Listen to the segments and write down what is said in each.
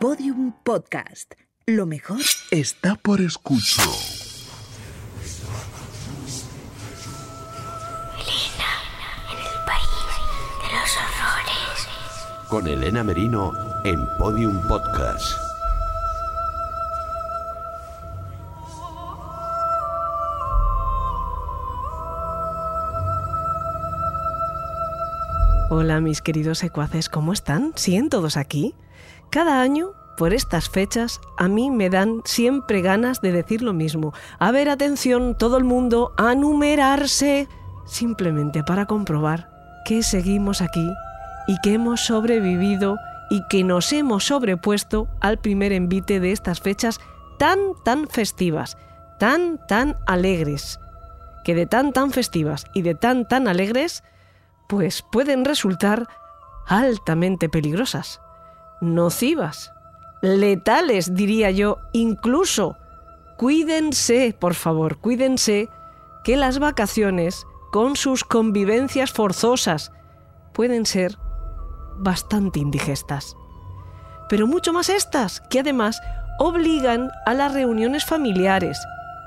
Podium Podcast. Lo mejor está por escucho. Elena, en el país de los horrores. Con Elena Merino en Podium Podcast. Hola mis queridos secuaces, ¿cómo están? ¿Siguen todos aquí? Cada año, por estas fechas, a mí me dan siempre ganas de decir lo mismo. A ver, atención, todo el mundo, a numerarse. Simplemente para comprobar que seguimos aquí y que hemos sobrevivido y que nos hemos sobrepuesto al primer envite de estas fechas tan, tan festivas, tan, tan alegres. Que de tan, tan festivas y de tan, tan alegres, pues pueden resultar altamente peligrosas, nocivas, letales, diría yo, incluso. Cuídense, por favor, cuídense que las vacaciones, con sus convivencias forzosas, pueden ser bastante indigestas. Pero mucho más estas, que además obligan a las reuniones familiares,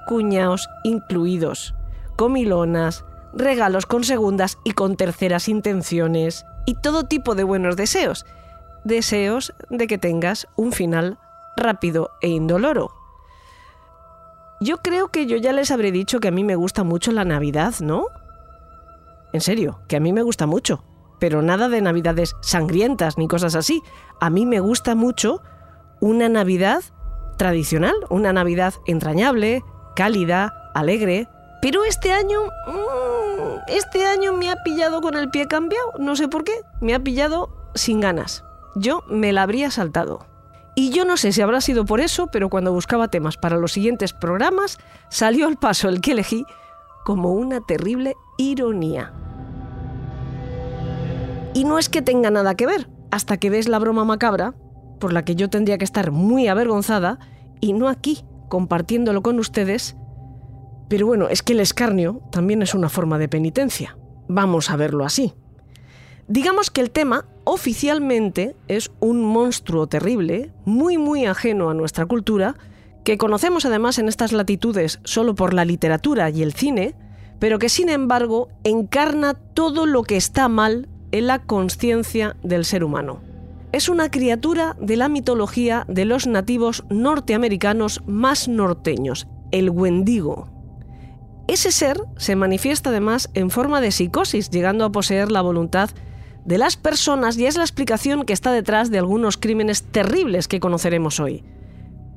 cuñados incluidos, comilonas, regalos con segundas y con terceras intenciones y todo tipo de buenos deseos. Deseos de que tengas un final rápido e indoloro. Yo creo que yo ya les habré dicho que a mí me gusta mucho la Navidad, ¿no? En serio, que a mí me gusta mucho. Pero nada de Navidades sangrientas ni cosas así. A mí me gusta mucho una Navidad tradicional, una Navidad entrañable, cálida, alegre. Pero este año... mmm, este año me ha pillado con el pie cambiado, no sé por qué. Me ha pillado sin ganas. Yo me la habría saltado. Y yo no sé si habrá sido por eso, pero cuando buscaba temas para los siguientes programas, salió al paso el que elegí como una terrible ironía. Y no es que tenga nada que ver, hasta que ves la broma macabra, por la que yo tendría que estar muy avergonzada, y no aquí, compartiéndolo con ustedes. Pero bueno, es que el escarnio también es una forma de penitencia. Vamos a verlo así. Digamos que el tema oficialmente es un monstruo terrible, muy muy ajeno a nuestra cultura, que conocemos además en estas latitudes solo por la literatura y el cine, pero que sin embargo encarna todo lo que está mal en la conciencia del ser humano. Es una criatura de la mitología de los nativos norteamericanos más norteños, el Wendigo. Ese ser se manifiesta además en forma de psicosis, llegando a poseer la voluntad de las personas y es la explicación que está detrás de algunos crímenes terribles que conoceremos hoy.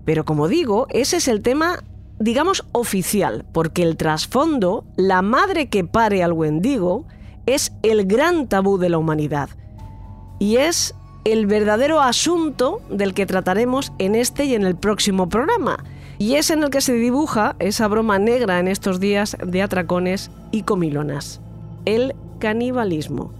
Pero como digo, ese es el tema, digamos, oficial, porque el trasfondo, la madre que pare al Wendigo, es el gran tabú de la humanidad. Y es el verdadero asunto del que trataremos en este y en el próximo programa. Y es en el que se dibuja esa broma negra en estos días de atracones y comilonas. El canibalismo.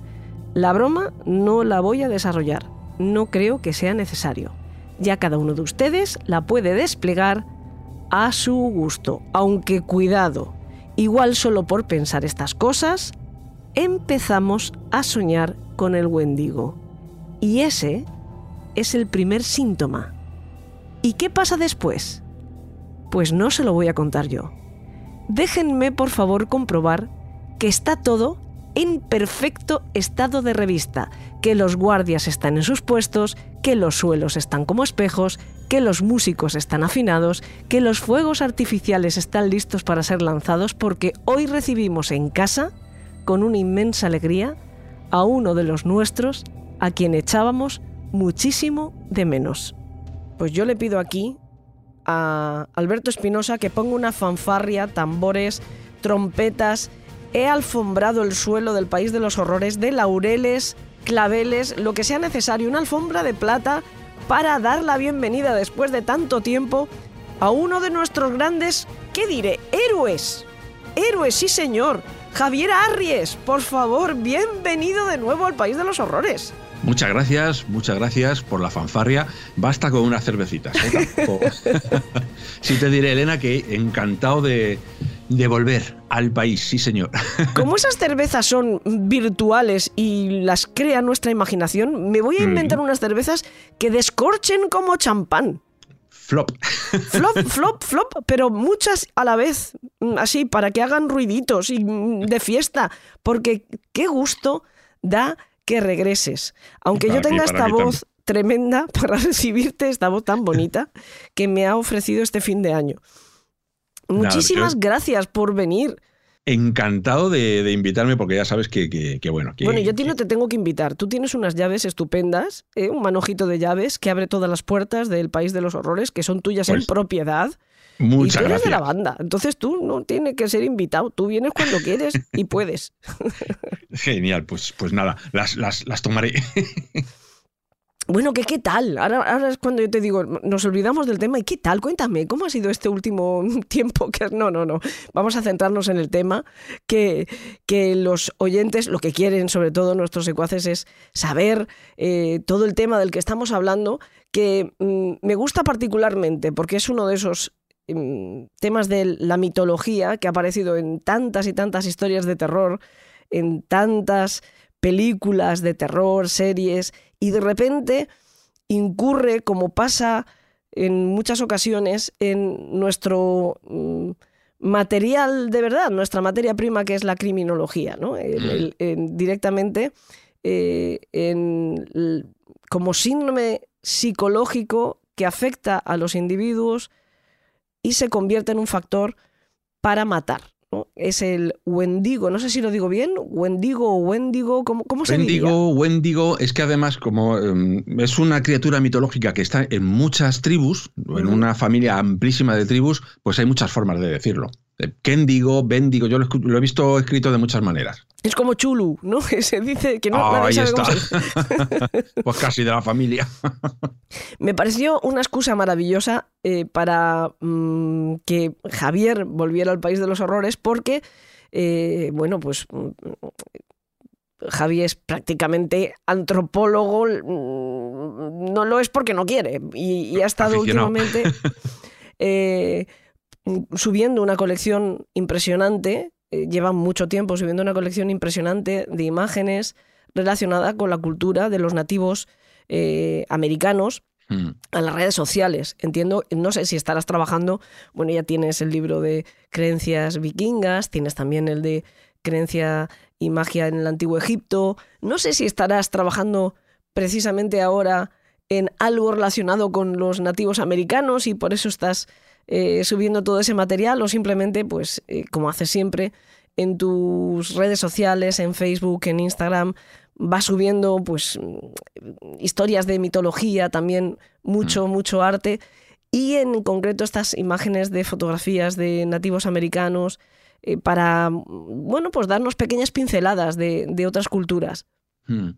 La broma no la voy a desarrollar. No creo que sea necesario. Ya cada uno de ustedes la puede desplegar a su gusto. Aunque cuidado, igual solo por pensar estas cosas, empezamos a soñar con el Wendigo. Y ese es el primer síntoma. ¿Y qué pasa después? Pues no se lo voy a contar yo. Déjenme por favor comprobar que está todo en perfecto estado de revista, que los guardias están en sus puestos, que los suelos están como espejos, que los músicos están afinados, que los fuegos artificiales están listos para ser lanzados porque hoy recibimos en casa con una inmensa alegría a uno de los nuestros a quien echábamos muchísimo de menos. Pues yo le pido aquí a Alberto Espinosa que ponga una fanfarria, tambores, trompetas. He alfombrado el suelo del país de los horrores de laureles, claveles, lo que sea necesario, una alfombra de plata para dar la bienvenida después de tanto tiempo a uno de nuestros grandes, ¿qué diré? Héroes. Héroes, sí señor. Javier Arries, por favor, bienvenido de nuevo al País de los Horrores. Muchas gracias, muchas gracias por la fanfarria. Basta con unas cervecitas. ¿eh? Sí te diré, Elena, que encantado de, de volver al país, sí señor. Como esas cervezas son virtuales y las crea nuestra imaginación, me voy a inventar unas cervezas que descorchen como champán. Flop. Flop, flop, flop, pero muchas a la vez, mm, así, para que hagan ruiditos y mm, de fiesta, porque qué gusto da que regreses. Aunque yo Para tenga esta voz tremenda para recibirte, esta voz tan bonita que me ha ofrecido este fin de año. Muchísimas yo- gracias por venir. Encantado de, de invitarme porque ya sabes que, que- que bueno. Que, Bueno, yo a ti no te tengo que invitar. Tú tienes unas llaves estupendas, ¿eh? un manojito de llaves que abre todas las puertas del país de los horrores, que son tuyas en Pues, propiedad. Muchas y tú eres de la banda. Entonces tú no tienes que ser invitado. Tú vienes cuando quieres y puedes. Genial, pues, pues nada, las, las, las tomaré. Bueno, ¿qué, qué tal? Ahora, ahora es cuando yo te digo, nos olvidamos del tema. ¿Y qué tal? Cuéntame, ¿cómo ha sido este último tiempo? Que No, no, no. Vamos a centrarnos en el tema. Que, que los oyentes, lo que quieren, sobre todo nuestros secuaces, es saber eh, todo el tema del que estamos hablando, que mm, me gusta particularmente porque es uno de esos temas de la mitología que ha aparecido en tantas y tantas historias de terror, en tantas películas de terror, series, y de repente incurre, como pasa en muchas ocasiones, en nuestro mm, material de verdad, nuestra materia prima que es la criminología, ¿no? El- el- en- directamente eh, en como síndrome psicológico que afecta a los individuos y se convierte en un factor para matar. ¿no? Es el Wendigo, no sé si lo digo bien, Wendigo o Wendigo, ¿cómo, cómo se diría? Wendigo, Wendigo, es que además, como em, es una criatura mitológica que está en muchas tribus, en una familia amplísima de tribus, pues hay muchas formas de decirlo. Kendigo, Bendigo, yo lo, he visto escrito de muchas maneras. Es como Chulu, ¿no? Se dice que no, Ah, nadie ahí sabe cómo está. se- pues casi de la familia. Me pareció una excusa maravillosa eh, para mm, que Javier volviera al país de los horrores porque, eh, bueno, pues mm, Javi es prácticamente antropólogo, mm, no lo es porque no quiere y, y ha estado Aficionado. últimamente eh, subiendo una colección impresionante, eh, lleva mucho tiempo subiendo una colección impresionante de imágenes relacionada con la cultura de los nativos eh, americanos Mm. a las redes sociales. Entiendo, no sé si estarás trabajando, bueno, ya tienes el libro de creencias vikingas, tienes también el de creencia y magia en el antiguo Egipto. No sé si estarás trabajando precisamente ahora en algo relacionado con los nativos americanos y por eso estás eh, subiendo todo ese material o simplemente, pues, eh, como haces siempre, en tus redes sociales, en Facebook, en Instagram, vas subiendo pues historias de mitología, también mucho, mucho arte, y en concreto estas imágenes de fotografías de nativos americanos eh, para, bueno, pues darnos pequeñas pinceladas de, de otras culturas. Mm.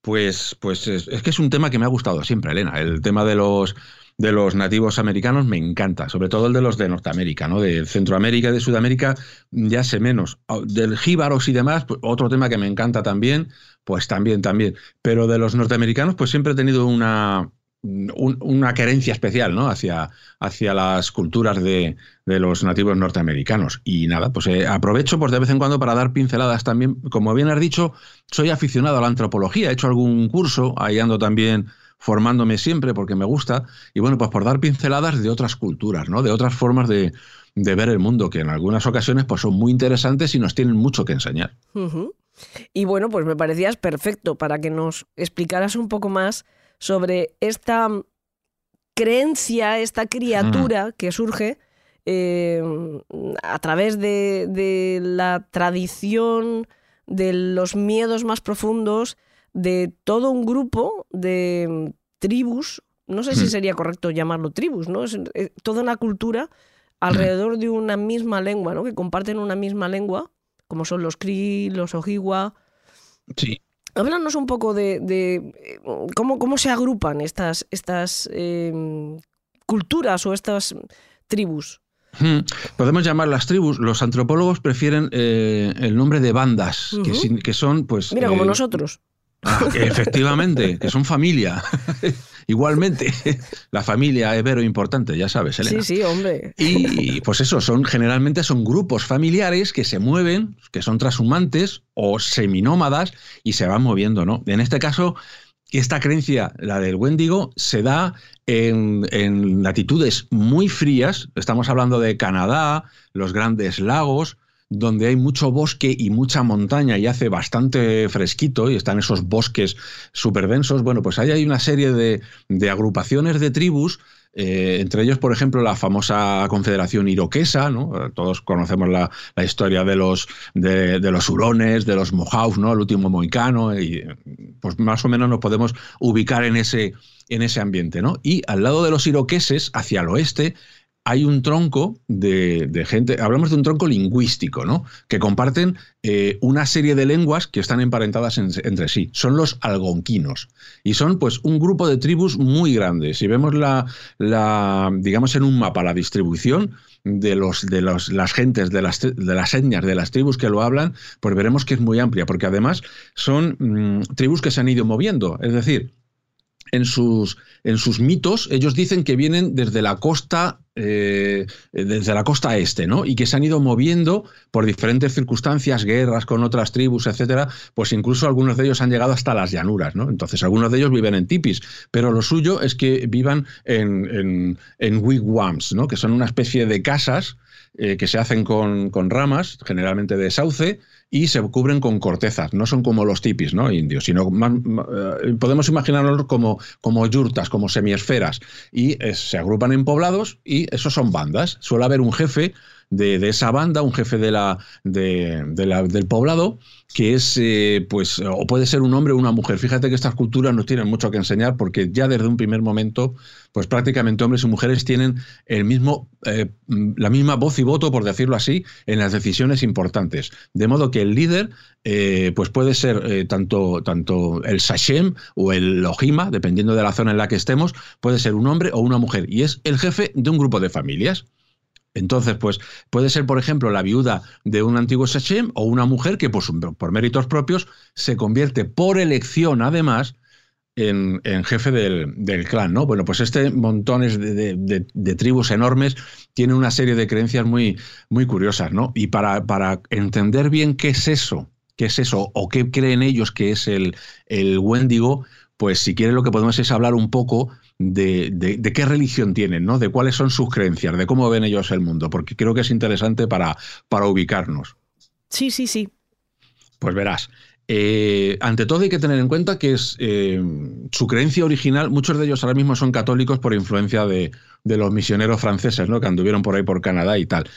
Pues, pues es, es que es un tema que me ha gustado siempre, Elena. El tema de los, de los nativos americanos me encanta, sobre todo el de los de Norteamérica, ¿no? De Centroamérica y de Sudamérica ya sé menos. Ah, Del jíbaros y demás, pues, otro tema que me encanta también, pues también, también. Pero de los norteamericanos, pues siempre he tenido una, un- una querencia especial, ¿no? Hacia, hacia las culturas de, de los nativos norteamericanos. Y nada, pues eh, aprovecho pues de vez en cuando para dar pinceladas también. Como bien has dicho, soy aficionado a la antropología, he hecho algún curso, ahí ando también formándome siempre porque me gusta, y bueno, pues por dar pinceladas de otras culturas, ¿no? De otras formas de, de ver el mundo, que en algunas ocasiones pues son muy interesantes y nos tienen mucho que enseñar. Y bueno, pues me parecías perfecto para que nos explicaras un poco más sobre esta creencia, esta criatura que surge eh, a través de, de la tradición, de los miedos más profundos, de todo un grupo de tribus, no sé si Hmm. sería correcto llamarlo tribus, ¿no? Es eh, toda una cultura alrededor de una misma lengua, ¿no? Que comparten una misma lengua, como son los Cree, los Ojibwa. Sí. Háblanos un poco de, de, eh, cómo, cómo se agrupan estas, estas eh, culturas o estas tribus. Hmm. Podemos llamar las tribus. Los antropólogos prefieren eh, el nombre de bandas, que, son, pues. Mira, como nosotros. Ah, efectivamente, que son familia. Igualmente, la familia es vero importante, ya sabes, Elena. Sí, sí, hombre. Y pues eso, son generalmente son grupos familiares que se mueven, que son transhumantes o seminómadas y se van moviendo, ¿no? En este caso, esta creencia, la del Wendigo, se da en, en latitudes muy frías. Estamos hablando de Canadá, los grandes lagos, donde hay mucho bosque y mucha montaña y hace bastante fresquito y están esos bosques súper densos, bueno, pues ahí hay una serie de, de agrupaciones de tribus eh, entre ellos, por ejemplo, la famosa Confederación Iroquesa, ¿no? Todos conocemos la, la historia de los, de, los hurones, de los Mohawks, ¿no? El último mohicano, y pues más o menos nos podemos ubicar en ese, en ese ambiente, ¿no? Y al lado de los iroqueses, hacia el oeste, hay un tronco de, gente, hablamos de un tronco lingüístico, ¿no? Que comparten eh, una serie de lenguas que están emparentadas en, entre sí. Son los algonquinos. Y son, pues, un grupo de tribus muy grandes. Si vemos la, digamos, en un mapa la distribución de, los, de los, las gentes, de las, de las etnias, de las tribus que lo hablan, pues veremos que es muy amplia, porque además son mmm, tribus que se han ido moviendo. Es decir, en sus, en sus mitos, ellos dicen que vienen desde la costa, eh, desde la costa este, ¿no? Y que se han ido moviendo por diferentes circunstancias, guerras con otras tribus, etcétera, pues incluso algunos de ellos han llegado hasta las llanuras, ¿no? Entonces, algunos de ellos viven en tipis, pero lo suyo es que vivan en, en, en wigwams, ¿no? Que son una especie de casas eh, que se hacen con, con ramas, generalmente de sauce, y se cubren con cortezas. No son como los tipis ¿no? indios, sino más, eh, podemos imaginarlos como, como yurtas, como semiesferas. Y eh, se agrupan en poblados y esos son bandas. Suele haber un jefe de, esa banda, un jefe de la, de, del poblado, que es, eh, pues, o puede ser un hombre o una mujer. Fíjate que estas culturas nos tienen mucho que enseñar porque ya desde un primer momento, pues prácticamente hombres y mujeres tienen el mismo, eh, la misma voz y voto, por decirlo así, en las decisiones importantes. De modo que el líder, eh, pues puede ser tanto, tanto el Sachem o el Ojima, dependiendo de la zona en la que estemos, puede ser un hombre o una mujer. Y es el jefe de un grupo de familias. Entonces, pues puede ser, por ejemplo, la viuda de un antiguo Sachem o una mujer que por, por méritos propios se convierte por elección, además, en, jefe del, clan, ¿no? Bueno, pues este montones de, de, tribus enormes tiene una serie de creencias muy, muy curiosas, ¿no? Y para, para entender bien qué es eso, qué es eso, o qué creen ellos que es el, el Wendigo, pues si quieren lo que podemos es hablar un poco de, de, de, qué religión tienen, ¿no? De cuáles son sus creencias, de cómo ven ellos el mundo, porque creo que es interesante para, para ubicarnos. Sí, sí, sí. Pues verás. Eh, ante todo hay que tener en cuenta que es eh, su creencia original, muchos de ellos ahora mismo son católicos por influencia de, de los misioneros franceses, ¿no? Que anduvieron por ahí por Canadá y tal.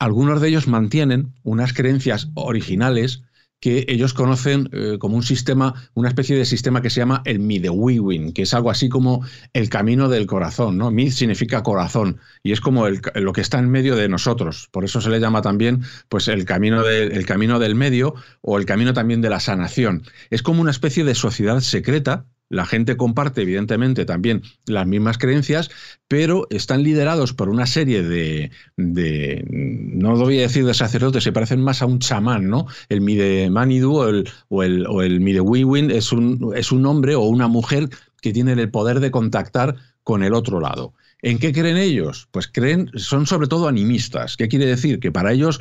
Algunos de ellos mantienen unas creencias originales que ellos conocen eh, como un sistema, una especie de sistema que se llama el Midewiwin, que es algo así como el camino del corazón, ¿no? Mid significa corazón y es como el, lo que está en medio de nosotros. Por eso se le llama también pues el camino, de, el camino del medio o el camino también de la sanación. Es como una especie de sociedad secreta la gente comparte, evidentemente, también las mismas creencias, pero están liderados por una serie de, no voy a decir de sacerdotes, se parecen más a un chamán, ¿no? El Mide Manidu o el, o el, o el Mide Wiwin es un, es un hombre o una mujer que tienen el poder de contactar con el otro lado. ¿En qué creen ellos? Pues creen, son sobre todo animistas. ¿Qué quiere decir? Que para ellos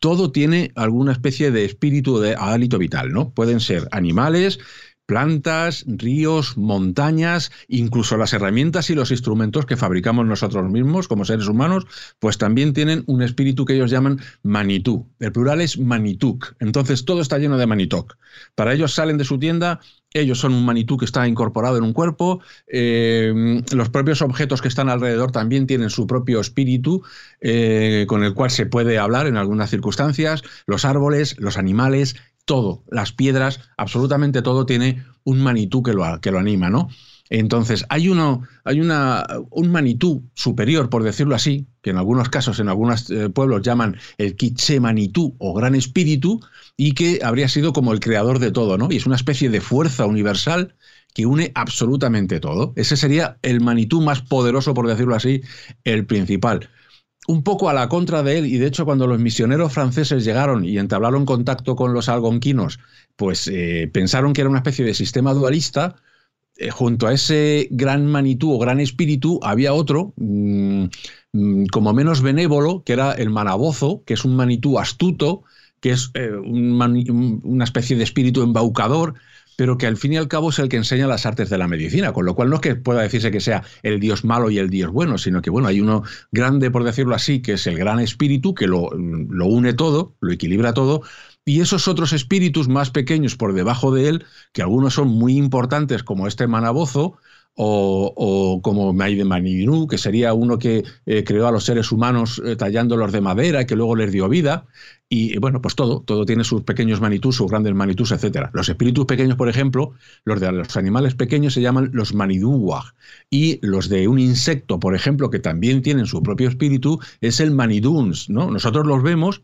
todo tiene alguna especie de espíritu de hálito vital, ¿no? Pueden ser animales, plantas, ríos, montañas, incluso las herramientas y los instrumentos que fabricamos nosotros mismos como seres humanos, pues también tienen un espíritu que ellos llaman manitú. El plural es manituk. Entonces todo está lleno de manitok. Para ellos salen de su tienda, ellos son un manitú que está incorporado en un cuerpo, eh, los propios objetos que están alrededor también tienen su propio espíritu eh, con el cual se puede hablar en algunas circunstancias, los árboles, los animales, todo, las piedras, absolutamente todo tiene un manitú que lo, que lo anima, ¿no? Entonces, hay, uno, hay una, un manitú superior, por decirlo así, que en algunos casos, en algunos eh, pueblos llaman el Kitse Manitú o Gran Espíritu, y que habría sido como el creador de todo, ¿no? Y es una especie de fuerza universal que une absolutamente todo. Ese sería el manitú más poderoso, por decirlo así, el principal. Un poco a la contra de él, y de hecho cuando los misioneros franceses llegaron y entablaron contacto con los algonquinos, pues eh, pensaron que era una especie de sistema dualista, eh, junto a ese gran manitú o gran espíritu había otro, mm, mm, como menos benévolo, que era el manabozo, que es un manitú astuto, que es eh, una especie de espíritu embaucador, pero que al fin y al cabo es el que enseña las artes de la medicina, con lo cual no es que pueda decirse que sea el dios malo y el dios bueno, sino que bueno, hay uno grande, por decirlo así, que es el gran espíritu que lo, lo une todo, lo equilibra todo, y esos otros espíritus más pequeños por debajo de él, que algunos son muy importantes, como este manabozo, o, como Maide Manidinu, que sería uno que eh, creó a los seres humanos eh, tallándolos de madera y que luego les dio vida. Y bueno, pues todo, todo tiene sus pequeños manitús, sus grandes manitús, etc. Los espíritus pequeños, por ejemplo, los de los animales pequeños se llaman los maniduwag. Y los de un insecto, por ejemplo, que también tienen su propio espíritu, es el maniduns. ¿no? Nosotros los vemos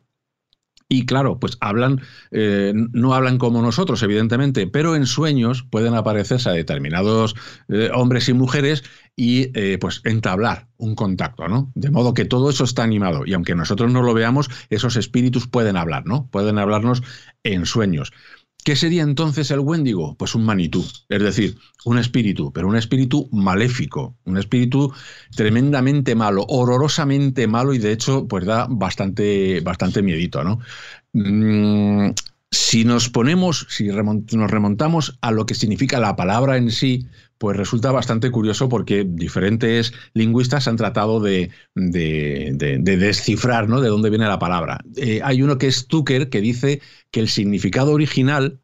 y claro, pues hablan, eh, no hablan como nosotros, evidentemente, pero en sueños pueden aparecerse a determinados eh, hombres y mujeres y eh, pues entablar un contacto, ¿no? De modo que todo eso está animado. Y aunque nosotros no lo veamos, esos espíritus pueden hablar, ¿no? Pueden hablarnos en sueños. ¿Qué sería entonces el Wendigo? Pues un manitú, es decir, un espíritu, pero un espíritu maléfico, un espíritu tremendamente malo, horrorosamente malo y de hecho pues da bastante, bastante miedito, ¿no? Mm, si nos ponemos, si nos remontamos a lo que significa la palabra en sí, pues resulta bastante curioso porque diferentes lingüistas han tratado de, descifrar ¿no? de dónde viene la palabra. Eh, hay uno que es Tucker que dice que el significado original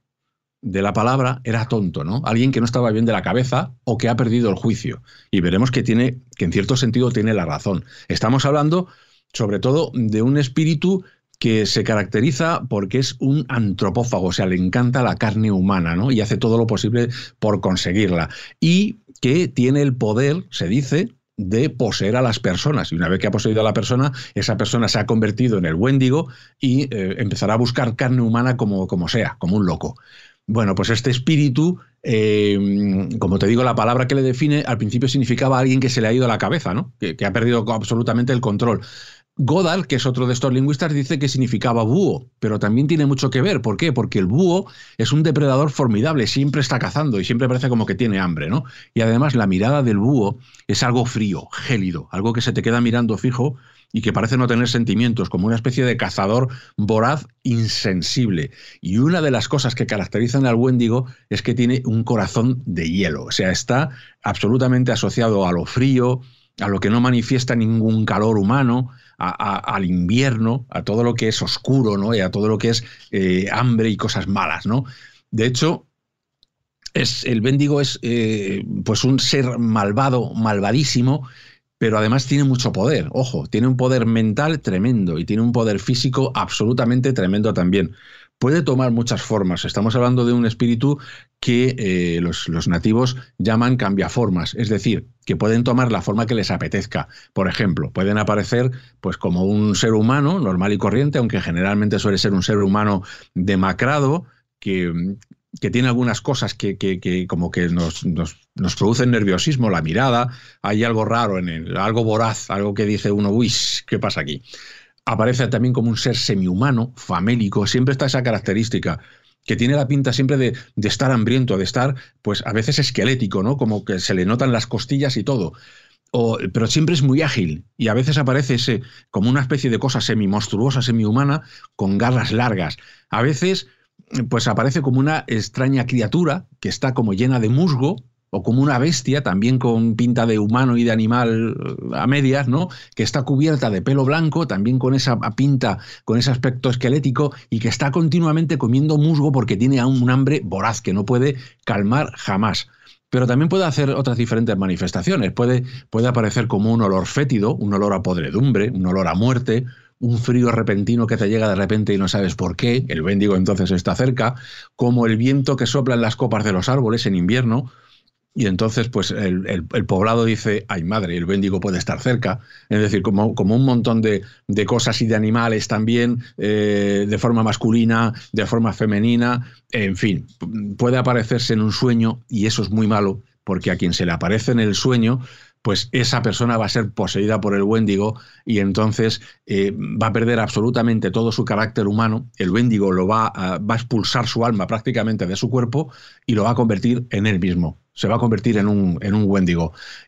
de la palabra era tonto, ¿no? Alguien que no estaba bien de la cabeza o que ha perdido el juicio. Y veremos que tiene, que en cierto sentido tiene la razón. Estamos hablando sobre todo de un espíritu que se caracteriza porque es un antropófago, o sea, le encanta la carne humana, ¿no? Y hace todo lo posible por conseguirla. Y que tiene el poder, se dice, de poseer a las personas. Y una vez que ha poseído a la persona, esa persona se ha convertido en el Wendigo y eh, empezará a buscar carne humana como, como sea, como un loco. Bueno, pues este espíritu, eh, como te digo, la palabra que le define al principio significaba alguien que se le ha ido a la cabeza, ¿no? que ha perdido absolutamente el control. Godal, que es otro de estos lingüistas, dice que significaba búho, pero también tiene mucho que ver. ¿Por qué? Porque el búho es un depredador formidable, siempre está cazando y siempre parece como que tiene hambre, ¿no? Y además la mirada del búho es algo frío, gélido, algo que se te queda mirando fijo y que parece no tener sentimientos, como una especie de cazador voraz insensible. Y una de las cosas que caracterizan al Wendigo es que tiene un corazón de hielo, o sea, está absolutamente asociado a lo frío, a lo que no manifiesta ningún calor humano, al invierno, a todo lo que es oscuro, ¿no? Y a todo lo que es eh, hambre y cosas malas, ¿no? De hecho, es, el Bendigo es eh, pues un ser malvado, malvadísimo, pero además tiene mucho poder. Ojo, tiene un poder mental tremendo y tiene un poder físico absolutamente tremendo también puede tomar muchas formas. Estamos hablando de un espíritu que eh, los, nativos llaman cambiaformas, es decir, que pueden tomar la forma que les apetezca. Por ejemplo, pueden aparecer pues como un ser humano normal y corriente, aunque generalmente suele ser un ser humano demacrado, que, que tiene algunas cosas que, que, como que nos, nos, nos, producen nerviosismo, la mirada, hay algo raro en él, algo voraz, algo que dice uno, uy, ¿qué pasa aquí? aparece también como un ser semihumano, famélico, siempre está esa característica que tiene la pinta siempre de, estar hambriento, de estar, pues a veces esquelético, ¿no? Como que se le notan las costillas y todo. O, pero siempre es muy ágil y a veces aparece ese, como una especie de cosa semi-monstruosa, semi-humana, con garras largas. A veces, pues aparece como una extraña criatura que está como llena de musgo, o como una bestia, también con pinta de humano y de animal eh, a medias, ¿no? Que está cubierta de pelo blanco, también con esa pinta, con ese aspecto esquelético, y que está continuamente comiendo musgo porque tiene un hambre voraz que no puede calmar jamás. Pero también puede hacer otras diferentes manifestaciones. Puede, puede aparecer como un olor fétido, un olor a podredumbre, un olor a muerte, un frío repentino que te llega de repente y no sabes por qué, el bendigo entonces está cerca, como el viento que sopla en las copas de los árboles en invierno, y entonces, pues el, poblado dice, ay madre, el Bendigo puede estar cerca. Es decir, como, como un montón de, cosas y de animales también, eh, de forma masculina, de forma femenina, en fin, puede aparecerse en un sueño y eso es muy malo, porque a quien se le aparece en el sueño, pues esa persona va a ser poseída por el Wendigo y entonces eh, va a perder absolutamente todo su carácter humano. El Wendigo lo va a, expulsar su alma prácticamente de su cuerpo y lo va a convertir en él mismo. Se va a convertir en un, en un.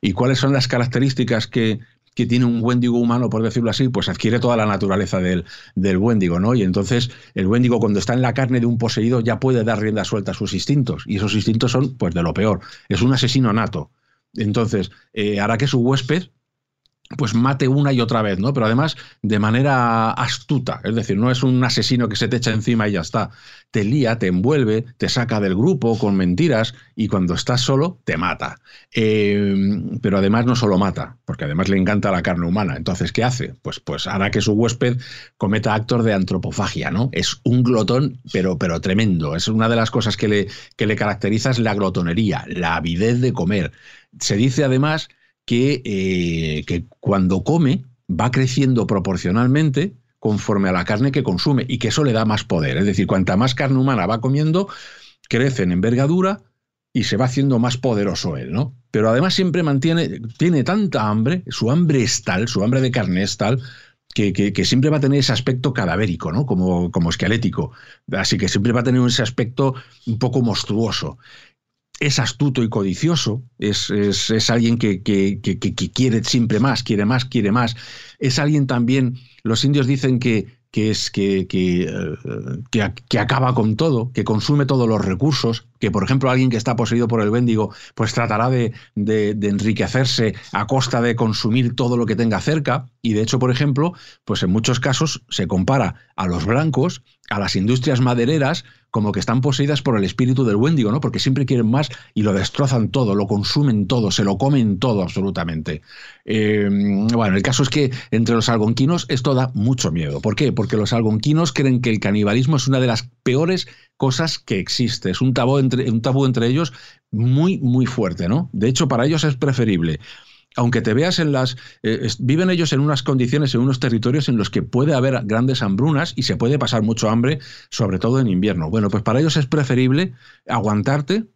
¿Y cuáles son las características que, que tiene un Wendigo humano, por decirlo así, pues adquiere toda la naturaleza del, del ¿no? Y entonces el Wendigo cuando está en la carne de un poseído ya puede dar rienda suelta a sus instintos. Y esos instintos son, pues, de lo peor. Es un asesino nato. Entonces, eh, hará que su huésped pues mate una y otra vez, ¿no? Pero además de manera astuta, es decir, no es un asesino que se te echa encima y ya está. Te lía, te envuelve, te saca del grupo con mentiras y cuando estás solo te mata. Eh, pero además no solo mata, porque además le encanta la carne humana. Entonces, ¿qué hace? Pues, pues hará que su huésped cometa actos de antropofagia, ¿no? Es un glotón, pero, pero tremendo. Es una de las cosas que le, que le caracteriza es la glotonería, la avidez de comer. Se dice además que, eh, que cuando come va creciendo proporcionalmente conforme a la carne que consume y que eso le da más poder. Es decir, cuanta más carne humana va comiendo, crece en envergadura y se va haciendo más poderoso él, ¿no? Pero además siempre mantiene, tiene tanta hambre, su hambre es tal, su hambre de carne es tal, que, siempre va a tener ese aspecto cadavérico, ¿no? Como esquelético. Así que siempre va a tener ese aspecto un poco monstruoso es astuto y codicioso, es, es, es alguien que, que, que, quiere siempre más, quiere más, quiere más. Es alguien también, los indios dicen que, es que, que, acaba con todo, que consume todos los recursos, que por ejemplo alguien que está poseído por el Wendigo, pues tratará de, de, de, enriquecerse a costa de consumir todo lo que tenga cerca. Y de hecho, por ejemplo, pues en muchos casos se compara a los blancos, a las industrias madereras, como que están poseídas por el espíritu del Wendigo, ¿no? Porque siempre quieren más y lo destrozan todo, lo consumen todo, se lo comen todo absolutamente. Eh, bueno, el caso es que entre los algonquinos esto da mucho miedo. ¿Por qué? Porque los algonquinos creen que el canibalismo es una de las peores cosas que existe. Es un tabú entre, un tabú entre ellos muy, muy fuerte, ¿no? De hecho, para ellos es preferible aunque te veas en las... Eh, viven ellos en unas condiciones, en unos territorios en los que puede haber grandes hambrunas y se puede pasar mucho hambre, sobre todo en invierno. Bueno, pues para ellos es preferible aguantarte,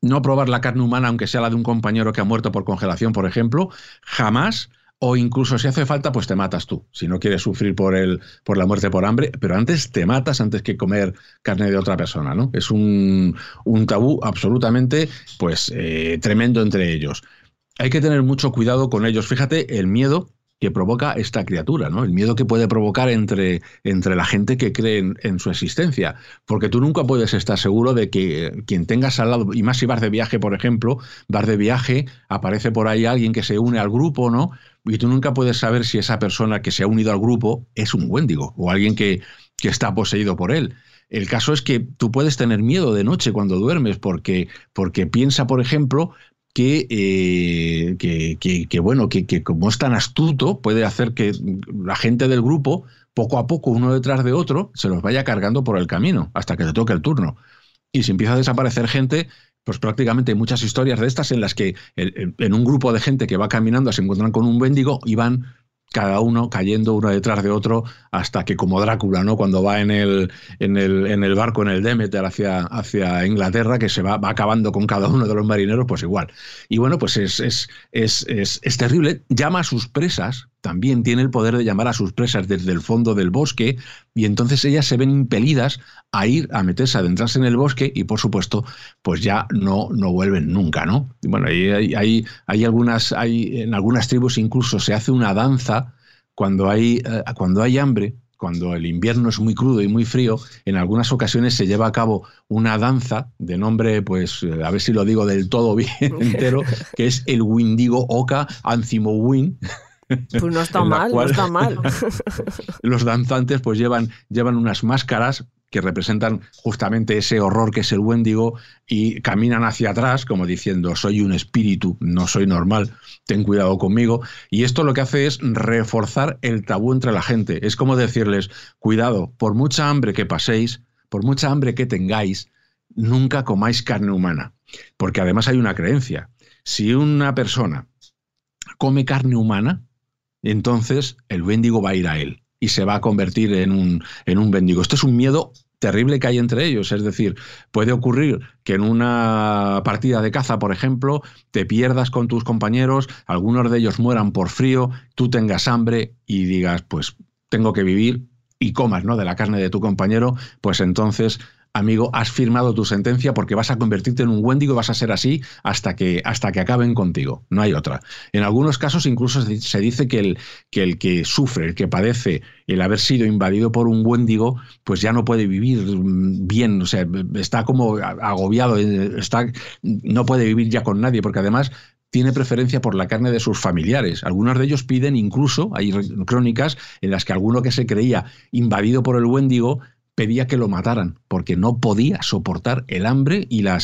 no probar la carne humana, aunque sea la de un compañero que ha muerto por congelación, por ejemplo, jamás, o incluso si hace falta, pues te matas tú, si no quieres sufrir por, el, por la muerte por hambre, pero antes te matas antes que comer carne de otra persona, ¿no? Es un, un tabú absolutamente, pues, eh, tremendo entre ellos hay que tener mucho cuidado con ellos. Fíjate el miedo que provoca esta criatura, ¿no? El miedo que puede provocar entre, entre la gente que cree en, su existencia. Porque tú nunca puedes estar seguro de que quien tengas al lado, y más si vas de viaje, por ejemplo, vas de viaje, aparece por ahí alguien que se une al grupo, ¿no? Y tú nunca puedes saber si esa persona que se ha unido al grupo es un Wendigo o alguien que, que está poseído por él. El caso es que tú puedes tener miedo de noche cuando duermes porque, porque piensa, por ejemplo, que, eh, que, que, que, bueno, que, que como es tan astuto, puede hacer que la gente del grupo, poco a poco, uno detrás de otro, se los vaya cargando por el camino hasta que te toque el turno. Y si empieza a desaparecer gente, pues prácticamente hay muchas historias de estas en las que en un grupo de gente que va caminando se encuentran con un bendigo y van cada uno cayendo uno detrás de otro hasta que como Drácula, ¿no? Cuando va en el, en el, en el barco, en el Demeter hacia, hacia Inglaterra, que se va, va, acabando con cada uno de los marineros, pues igual. Y bueno, pues es, es, es, es, es terrible. Llama a sus presas, también tiene el poder de llamar a sus presas desde el fondo del bosque y entonces ellas se ven impelidas a ir a meterse, a adentrarse en el bosque y por supuesto pues ya no, no vuelven nunca, ¿no? Y bueno, hay, hay, hay, algunas, hay, en algunas tribus incluso se hace una danza cuando hay, eh, cuando hay hambre, cuando el invierno es muy crudo y muy frío, en algunas ocasiones se lleva a cabo una danza de nombre, pues a ver si lo digo del todo bien entero, que es el Windigo Oka Ancimo Win. Pues no está mal, no está mal. Los danzantes pues llevan, llevan unas máscaras que representan justamente ese horror que es el Wendigo y caminan hacia atrás como diciendo soy un espíritu, no soy normal, ten cuidado conmigo. Y esto lo que hace es reforzar el tabú entre la gente. Es como decirles, cuidado, por mucha hambre que paséis, por mucha hambre que tengáis, nunca comáis carne humana. Porque además hay una creencia. Si una persona come carne humana, entonces el Wendigo va a ir a él y se va a convertir en un, en un Wendigo. Esto es un miedo terrible que hay entre ellos. Es decir, puede ocurrir que en una partida de caza, por ejemplo, te pierdas con tus compañeros, algunos de ellos mueran por frío, tú tengas hambre y digas, pues tengo que vivir y comas ¿no? de la carne de tu compañero, pues entonces amigo, has firmado tu sentencia porque vas a convertirte en un Wendigo y vas a ser así hasta que, hasta que acaben contigo. No hay otra. En algunos casos incluso se dice que el, que sufre, el que padece el haber sido invadido por un Wendigo, pues ya no puede vivir bien, o sea, está como agobiado, está, no puede vivir ya con nadie, porque además tiene preferencia por la carne de sus familiares. Algunos de ellos piden incluso, hay crónicas en las que alguno que se creía invadido por el Wendigo pedía que lo mataran, porque no podía soportar el hambre y, la,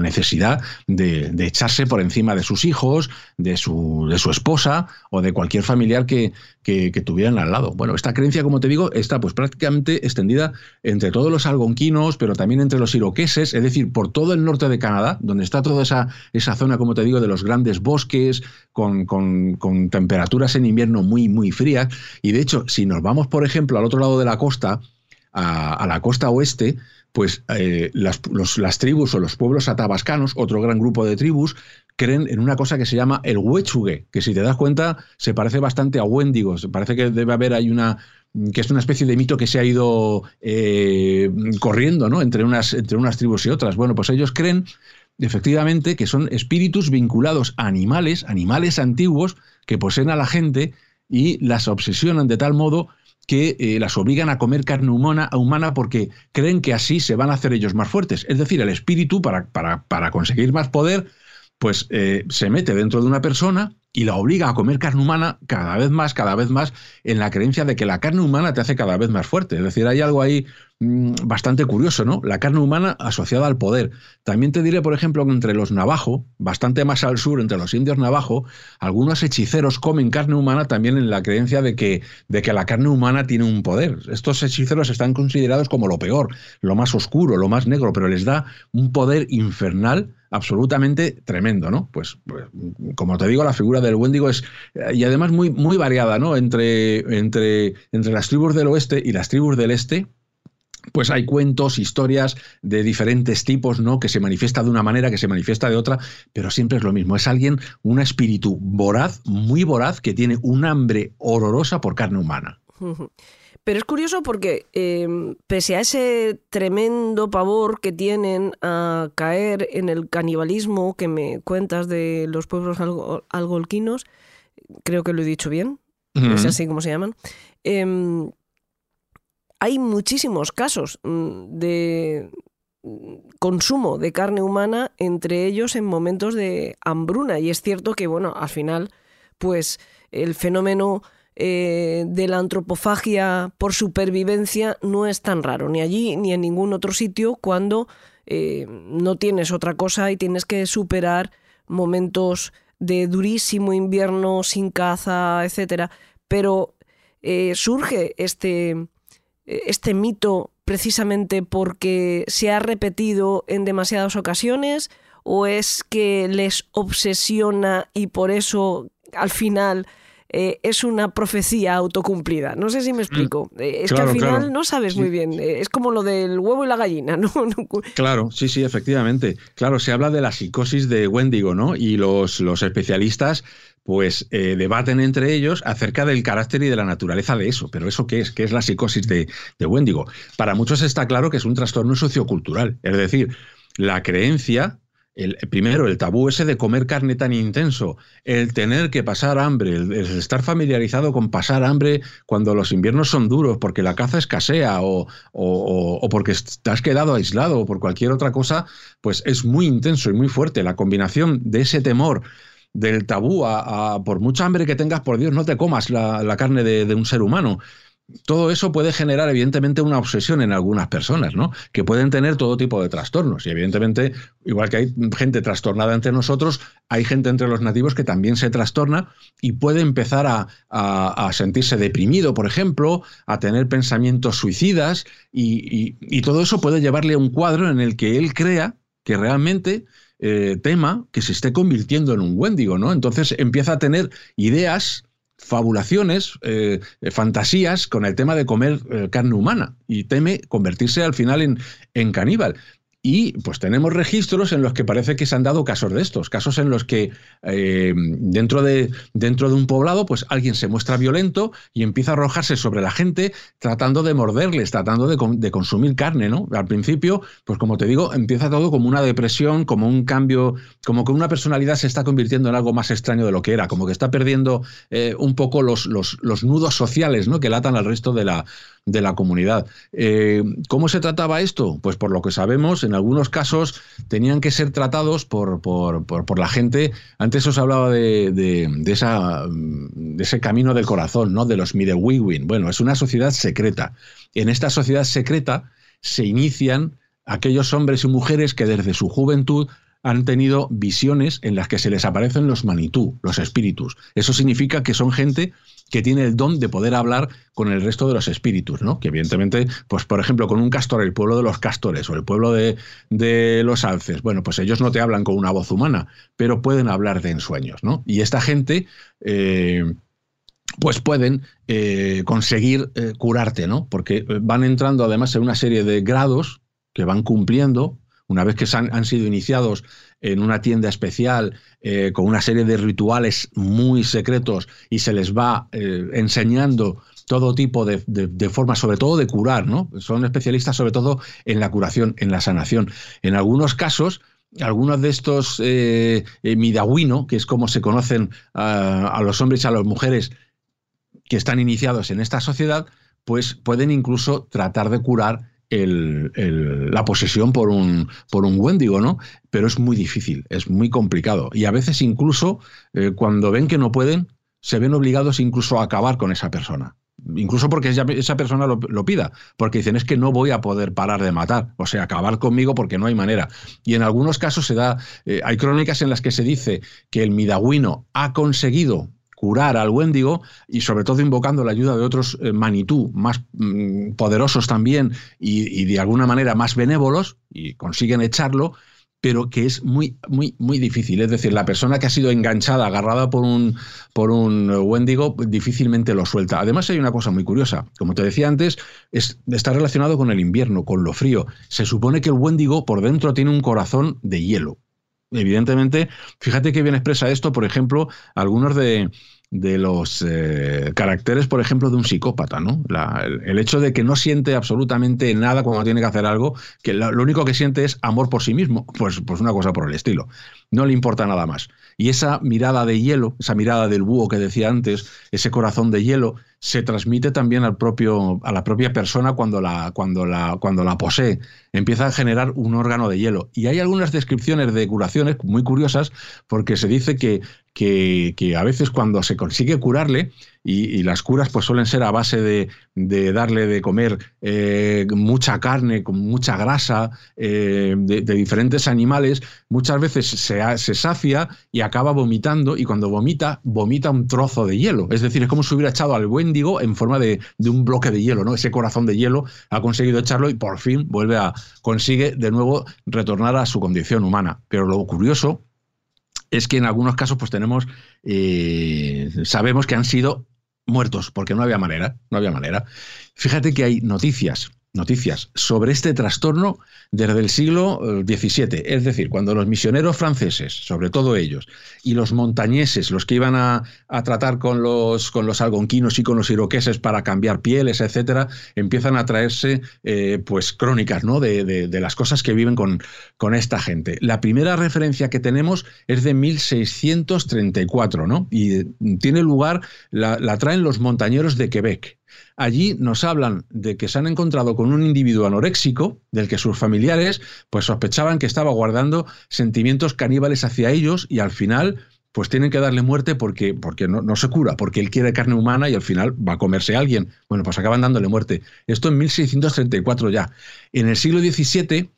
necesidad de, echarse por encima de sus hijos, de su, esposa o de cualquier familiar que, que, tuvieran al lado. Bueno, esta creencia, como te digo, está pues prácticamente extendida entre todos los algonquinos, pero también entre los iroqueses, es decir, por todo el norte de Canadá, donde está toda esa, zona, como te digo, de los grandes bosques, con, con, con temperaturas en invierno muy, muy frías. Y de hecho, si nos vamos, por ejemplo, al otro lado de la costa, a, la costa oeste, pues eh, las, tribus o los pueblos atabascanos, otro gran grupo de tribus, creen en una cosa que se llama el huechugue, que si te das cuenta se parece bastante a Wendigo, parece que debe haber ahí una que es una especie de mito que se ha ido eh, corriendo ¿no? entre, unas, entre unas tribus y otras. Bueno, pues ellos creen efectivamente que son espíritus vinculados a animales, animales antiguos que poseen a la gente y las obsesionan de tal modo que eh, las obligan a comer carne humana, humana porque creen que así se van a hacer ellos más fuertes. Es decir, el espíritu, para, para, para conseguir más poder, pues eh, se mete dentro de una persona y la obliga a comer carne humana cada vez más, cada vez más, en la creencia de que la carne humana te hace cada vez más fuerte. Es decir, hay algo ahí bastante curioso, ¿no? La carne humana asociada al poder. También te diré, por ejemplo, que entre los navajo, bastante más al sur, entre los indios navajo, algunos hechiceros comen carne humana también en la creencia de que, de que la carne humana tiene un poder. Estos hechiceros están considerados como lo peor, lo más oscuro, lo más negro, pero les da un poder infernal absolutamente tremendo, ¿no? Pues, pues, como te digo, la figura del Wendigo es, y además muy, muy variada, ¿no? Entre, entre, entre las tribus del oeste y las tribus del este, pues hay cuentos, historias de diferentes tipos, ¿no? Que se manifiesta de una manera, que se manifiesta de otra, pero siempre es lo mismo. Es alguien, un espíritu voraz, muy voraz, que tiene un hambre horrorosa por carne humana. Pero es curioso porque em, pese a ese tremendo pavor que tienen a caer en el canibalismo que me cuentas de los pueblos algolquinos, creo que lo he dicho bien, es así como se llaman, em, hay muchísimos casos mm, de consumo de carne humana entre ellos en momentos de hambruna y es cierto que bueno al final pues el fenómeno eh, de la antropofagia por supervivencia no es tan raro, ni allí ni en ningún otro sitio, cuando eh, no tienes otra cosa y tienes que superar momentos de durísimo invierno sin caza, etc. Pero eh, surge este, este mito precisamente porque se ha repetido en demasiadas ocasiones o es que les obsesiona y por eso al final eh, es una profecía autocumplida. No sé si me explico. Mm. Eh, es que al final no sabes muy bien. Eh, es como lo del huevo y la gallina, ¿no? claro, sí, sí, efectivamente. Claro, se habla de la psicosis de Wendigo, ¿no? Y los, los especialistas pues debaten entre ellos acerca del carácter y de la naturaleza de eso. Pero ¿eso qué es? ¿Qué es la psicosis de, Wendigo? Para muchos está claro que es un trastorno sociocultural. Es decir, la creencia el, primero, el tabú ese de comer carne tan intenso, el tener que pasar hambre, el, estar familiarizado con pasar hambre cuando los inviernos son duros, porque la caza escasea o, o, porque te has quedado aislado o por cualquier otra cosa, pues es muy intenso y muy fuerte. La combinación de ese temor del tabú a, por mucha hambre que tengas, por Dios, no te comas la, carne de, un ser humano todo eso puede generar, evidentemente, una obsesión en algunas personas, ¿no? Que pueden tener todo tipo de trastornos. Y, evidentemente, igual que hay gente trastornada entre nosotros, hay gente entre los nativos que también se trastorna y puede empezar a, sentirse deprimido, por ejemplo, a tener pensamientos suicidas, y, todo eso puede llevarle a un cuadro en el que él crea que realmente eh, tema que se esté convirtiendo en un Wendigo, ¿no? Entonces empieza a tener ideas fabulaciones, eh, fantasías con el tema de comer eh, carne humana y teme convertirse al final en, en caníbal. Y pues tenemos registros en los que parece que se han dado casos de estos, casos en los que eh, dentro, de, dentro de un poblado, pues alguien se muestra violento y empieza a arrojarse sobre la gente tratando de morderles, tratando de, de, consumir carne, ¿no? Al principio, pues como te digo, empieza todo como una depresión, como un cambio, como que una personalidad se está convirtiendo en algo más extraño de lo que era, como que está perdiendo eh, un poco los, los, los nudos sociales, ¿no? Que latan al resto de la, de la comunidad. Eh, ¿Cómo se trataba esto? Pues por lo que sabemos, en algunos casos tenían que ser tratados por, por, por, la gente. Antes os hablaba de, de, esa, de, ese camino del corazón, ¿no? De los Midewewin. Bueno, es una sociedad secreta. En esta sociedad secreta se inician aquellos hombres y mujeres que desde su juventud han tenido visiones en las que se les aparecen los manitú, los espíritus. Eso significa que son gente que tiene el don de poder hablar con el resto de los espíritus, ¿no? Que evidentemente, pues por ejemplo, con un castor, el pueblo de los castores o el pueblo de, de los alces, bueno, pues ellos no te hablan con una voz humana, pero pueden hablar de ensueños, ¿no? Y esta gente... Eh, pues pueden eh, conseguir eh, curarte, ¿no? Porque van entrando además en una serie de grados que van cumpliendo una vez que han, han sido iniciados en una tienda especial eh, con una serie de rituales muy secretos y se les va eh, enseñando todo tipo de, de, formas, sobre todo de curar, ¿no? Son especialistas sobre todo en la curación, en la sanación. En algunos casos, algunos de estos eh, midawino, que es como se conocen a, a los hombres y a las mujeres que están iniciados en esta sociedad, pues pueden incluso tratar de curar la posesión por un, por un Wendigo, ¿no? Pero es muy difícil, es muy complicado. Y a veces incluso eh, cuando ven que no pueden, se ven obligados incluso a acabar con esa persona. Incluso porque esa, persona lo, lo, pida, porque dicen es que no voy a poder parar de matar, o sea, acabar conmigo porque no hay manera. Y en algunos casos se da, eh, hay crónicas en las que se dice que el midagüino ha conseguido curar al Wendigo y sobre todo invocando la ayuda de otros eh, manitú más mm, poderosos también y, de alguna manera más benévolos y consiguen echarlo, pero que es muy, muy, muy difícil. Es decir, la persona que ha sido enganchada, agarrada por un, por un Wendigo, difícilmente lo suelta. Además hay una cosa muy curiosa. Como te decía antes, es, está relacionado con el invierno, con lo frío. Se supone que el Wendigo por dentro tiene un corazón de hielo. Evidentemente, fíjate que bien expresa esto, por ejemplo, algunos de, de los eh, caracteres, por ejemplo, de un psicópata, ¿no? El, hecho de que no siente absolutamente nada cuando tiene que hacer algo, que lo, lo, único que siente es amor por sí mismo, pues, pues una cosa por el estilo. No le importa nada más. Y esa mirada de hielo, esa mirada del búho que decía antes, ese corazón de hielo, se transmite también al propio, a la propia persona cuando la, cuando, la, cuando la posee. Empieza a generar un órgano de hielo. Y hay algunas descripciones de curaciones muy curiosas porque se dice que, que, a veces cuando se consigue curarle, y, y, las curas pues suelen ser a base de, de darle de comer eh, mucha carne, con mucha grasa, eh, de, de, diferentes animales, muchas veces se, se, sacia y acaba vomitando y cuando vomita, vomita un trozo de hielo. Es decir, es como si hubiera echado al Wendigo en forma de, de un bloque de hielo, ¿no? Ese corazón de hielo ha conseguido echarlo y por fin vuelve a, consigue de nuevo retornar a su condición humana. Pero lo curioso es que en algunos casos pues tenemos, eh, sabemos que han sido muertos, porque no había manera, no había manera. Fíjate que hay noticias, noticias sobre este trastorno desde el siglo XVII, es decir, cuando los misioneros franceses, sobre todo ellos, y los montañeses, los que iban a, tratar con los, con los algonquinos y con los iroqueses para cambiar pieles, etcétera, empiezan a traerse eh, pues crónicas ¿no? de, las cosas que viven con, esta gente. La primera referencia que tenemos es de 1634, ¿no? Y tiene lugar, la traen los montañeros de Quebec. Allí nos hablan de que se han encontrado con un individuo anoréxico, del que sus familiares pues sospechaban que estaba guardando sentimientos caníbales hacia ellos y al final pues tienen que darle muerte porque, porque no, se cura, porque él quiere carne humana y al final va a comerse a alguien. Bueno, pues acaban dándole muerte. Esto en 1634 ya. En el siglo XVII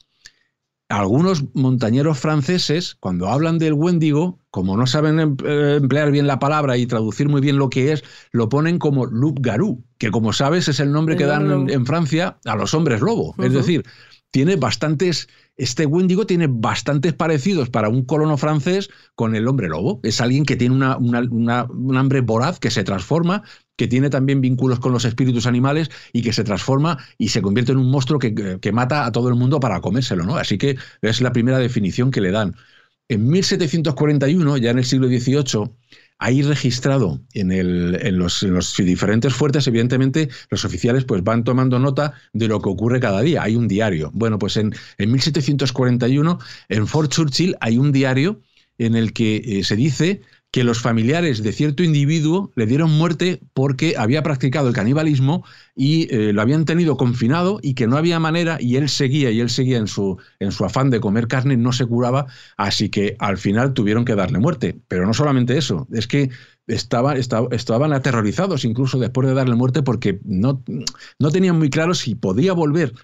algunos montañeros franceses, cuando hablan del Wendigo, como no saben emplear bien la palabra y traducir muy bien lo que es, lo ponen como loup garou, que como sabes es el nombre el que dan en, en, Francia a los hombres lobo. Uh -huh. Es decir, tiene bastantes, este Wendigo tiene bastantes parecidos para un colono francés con el hombre lobo. Es alguien que tiene una, un hambre voraz, que se transforma, que tiene también vínculos con los espíritus animales y que se transforma y se convierte en un monstruo que, que mata a todo el mundo para comérselo, ¿no? Así que es la primera definición que le dan. En 1741, ya en el siglo XVIII, hay registrado en, en, los, diferentes fuertes, evidentemente, los oficiales pues, van tomando nota de lo que ocurre cada día. Hay un diario. Bueno, pues en, en 1741, en Fort Churchill, hay un diario en el que eh, se dice que los familiares de cierto individuo le dieron muerte porque había practicado el canibalismo y eh, lo habían tenido confinado y que no había manera y él seguía y él seguía en su, en su afán de comer carne, no se curaba, así que al final tuvieron que darle muerte. Pero no solamente eso, es que estaba, estaban aterrorizados incluso después de darle muerte porque no, no tenían muy claro si podía volver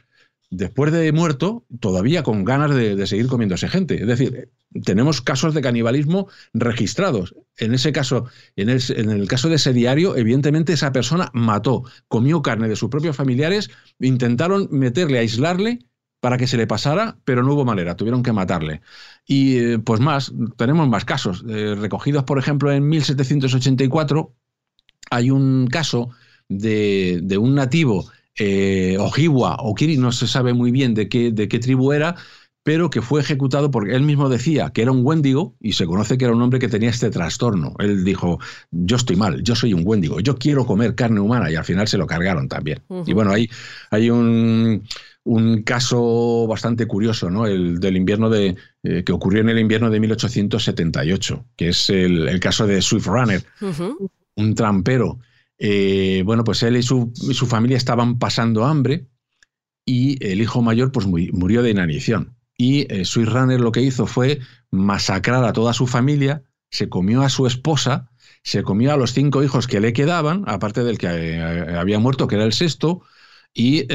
después de muerto, todavía con ganas de, seguir comiéndose gente. Es decir, tenemos casos de canibalismo registrados. En ese caso, en el, en el, caso de ese diario, evidentemente esa persona mató, comió carne de sus propios familiares, intentaron meterle, aislarle para que se le pasara, pero no hubo manera, tuvieron que matarle. Y eh, pues más, tenemos más casos. Eh, recogidos, por ejemplo, en 1784, hay un caso de, de un nativo eh, Ojiwa o Kiri, no se sabe muy bien de qué, de qué tribu era, pero que fue ejecutado porque él mismo decía que era un Wendigo y se conoce que era un hombre que tenía este trastorno. Él dijo, yo estoy mal, yo soy un Wendigo, yo quiero comer carne humana y al final se lo cargaron también. Y bueno, hay, hay un, un, caso bastante curioso, ¿no? El del invierno de, eh, que ocurrió en el invierno de 1878, que es el, caso de Swift Runner, un trampero eh, bueno, pues él y su, familia estaban pasando hambre y el hijo mayor pues murió de inanición. Y eh, Sweet Runner lo que hizo fue masacrar a toda su familia, se comió a su esposa, se comió a los cinco hijos que le quedaban, aparte del que eh, había muerto, que era el sexto, y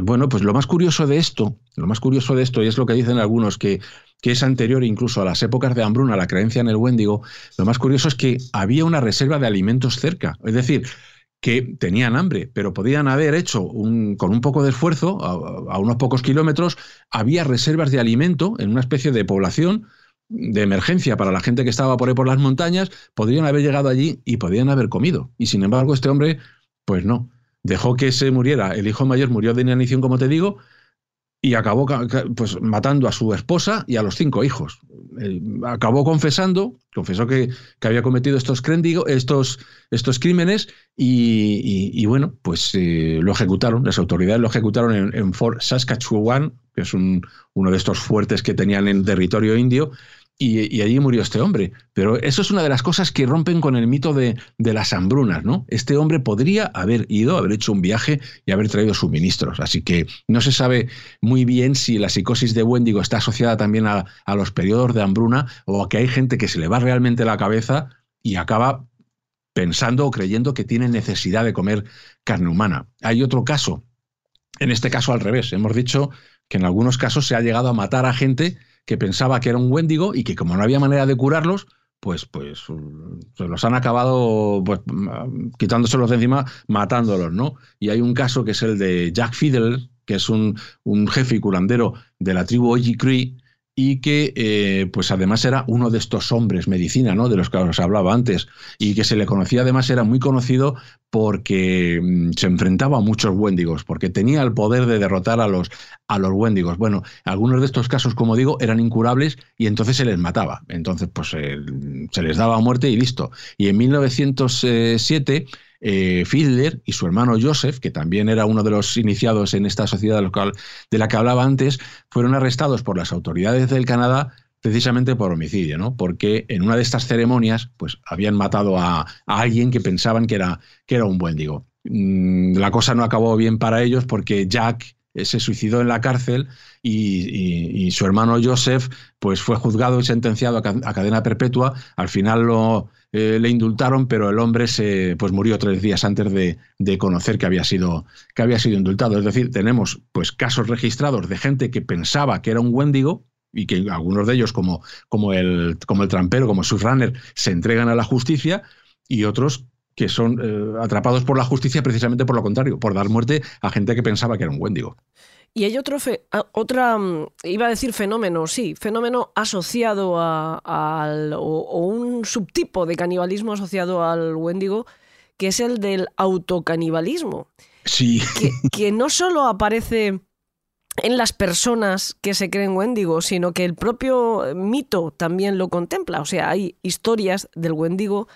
bueno, pues lo más curioso de esto, lo más curioso de esto, y es lo que dicen algunos, que que es anterior incluso a las épocas de hambruna, a la creencia en el Wendigo, lo más curioso es que había una reserva de alimentos cerca. Es decir, que tenían hambre, pero podían haber hecho un, con un poco de esfuerzo, a, unos pocos kilómetros, había reservas de alimento en una especie de población de emergencia para la gente que estaba por ahí por las montañas, podrían haber llegado allí y podían haber comido. Y sin embargo, este hombre, pues no, dejó que se muriera. El hijo mayor murió de inanición, como te digo, y acabó pues, matando a su esposa y a los cinco hijos. acabó confesando, confesó que, había cometido estos, estos, crímenes y, bueno, pues eh, lo ejecutaron, las autoridades lo ejecutaron en, Fort Saskatchewan, que es un, uno de estos fuertes que tenían en territorio indio, y, allí murió este hombre. Pero eso es una de las cosas que rompen con el mito de, las hambrunas, ¿no? Este hombre podría haber ido, haber hecho un viaje y haber traído suministros. Así que no se sabe muy bien si la psicosis de Wendigo está asociada también a, a los periodos de hambruna o a que hay gente que se le va realmente la cabeza y acaba pensando o creyendo que tiene necesidad de comer carne humana. Hay otro caso, en este caso al revés. Hemos dicho que en algunos casos se ha llegado a matar a gente que pensaba que era un Wendigo y que como no había manera de curarlos, pues, pues se los han acabado pues, quitándoselos de encima, matándolos, ¿no? Y hay un caso que es el de Jack Fiddler, que es un, un jefe y curandero de la tribu Oji Cree, y que eh, pues además era uno de estos hombres medicina, ¿no? De los que os hablaba antes, y que se le conocía además, era muy conocido porque mm, se enfrentaba a muchos Wendigos, porque tenía el poder de derrotar a los, a los. Bueno, algunos de estos casos, como digo, eran incurables y entonces se les mataba. Entonces, pues eh, se les daba muerte y listo. Y en 1907 eh, Fiedler y su hermano Joseph, que también era uno de los iniciados en esta sociedad local de la que hablaba antes, fueron arrestados por las autoridades del Canadá precisamente por homicidio, ¿no? Porque en una de estas ceremonias, pues habían matado a, alguien que pensaban que era, que era un digo. Mm, la cosa no acabó bien para ellos porque Jack eh, se suicidó en la cárcel y, su hermano Joseph pues fue juzgado y sentenciado a, cadena perpetua. Al final lo, eh, le indultaron, pero el hombre se pues murió tres días antes de, conocer que había sido que había sido indultado. Es decir, tenemos pues casos registrados de gente que pensaba que era un Wendigo y que algunos de ellos como, como, el, como el trampero, como runner, se entregan a la justicia y otros que son eh, atrapados por la justicia precisamente por lo contrario, por dar muerte a gente que pensaba que era un Wendigo. Y hay otro, fe- otra, mm, iba a decir fenómeno, sí, fenómeno asociado a, al- o, o un subtipo de canibalismo asociado al Wendigo, que es el del autocanibalismo, Sí, que, que no solo aparece en las personas que se creen Wendigo, sino que el propio mito también lo contempla. O sea, hay historias del Wendigo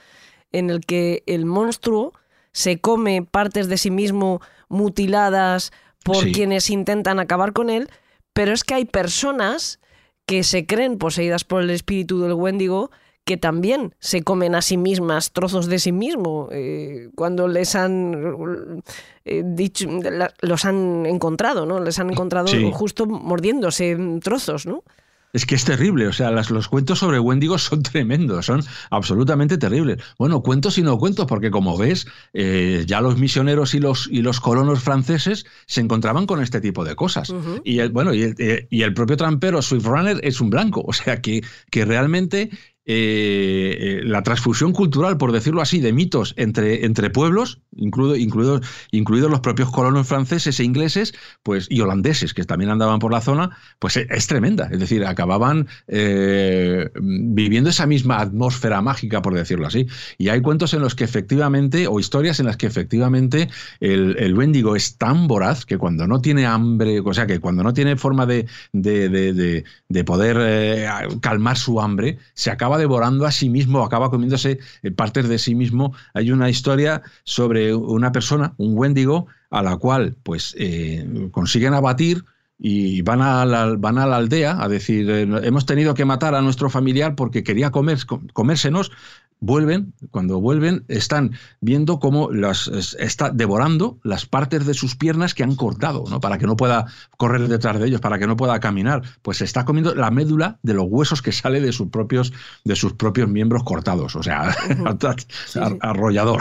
en el que el monstruo se come partes de sí mismo mutiladas por Sí. quienes intentan acabar con él, pero es que hay personas que se creen poseídas por el espíritu del Wendigo que también se comen a sí mismas trozos de sí mismo eh, cuando les han eh, dicho, la- los han encontrado, ¿no? Les han encontrado Sí. justo mordiéndose en trozos, ¿no? Es que es terrible, o sea, las- los cuentos sobre Wendigo son tremendos, son absolutamente terribles. Bueno, cuentos y no cuentos, porque como ves, eh, ya los misioneros y los, y los colonos franceses se encontraban con este tipo de cosas. Y el, bueno, y el, eh, y el propio trampero Swift Runner es un blanco, o sea que, que realmente eh, eh, la transfusión cultural, por decirlo así, de mitos entre, entre pueblos, incluido, incluidos, incluidos los propios colonos franceses e ingleses, pues, y holandeses, que también andaban por la zona, pues es, es tremenda. Es decir, acababan eh, viviendo esa misma atmósfera mágica, por decirlo así. Y hay cuentos en los que efectivamente, o historias en las que efectivamente el, el Wendigo es tan voraz que cuando no tiene hambre, o sea, que cuando no tiene forma de, de, de- de- de poder calmar su hambre, se acaba devorando a sí mismo, acaba comiéndose eh, partes de sí mismo. Hay una historia sobre una persona, un Wendigo, a la cual pues eh, consiguen abatir y van a, la, van a la aldea a decir, eh, hemos tenido que matar a nuestro familiar porque quería comérsenos. Vuelven, cuando vuelven, están viendo cómo las es- está devorando las partes de sus piernas que han cortado, ¿no? Para que no pueda correr detrás de ellos, para que no pueda caminar. Pues se está comiendo la médula de los huesos que sale de sus propios, de sus propios miembros cortados. O sea, sí. ar- arrollador.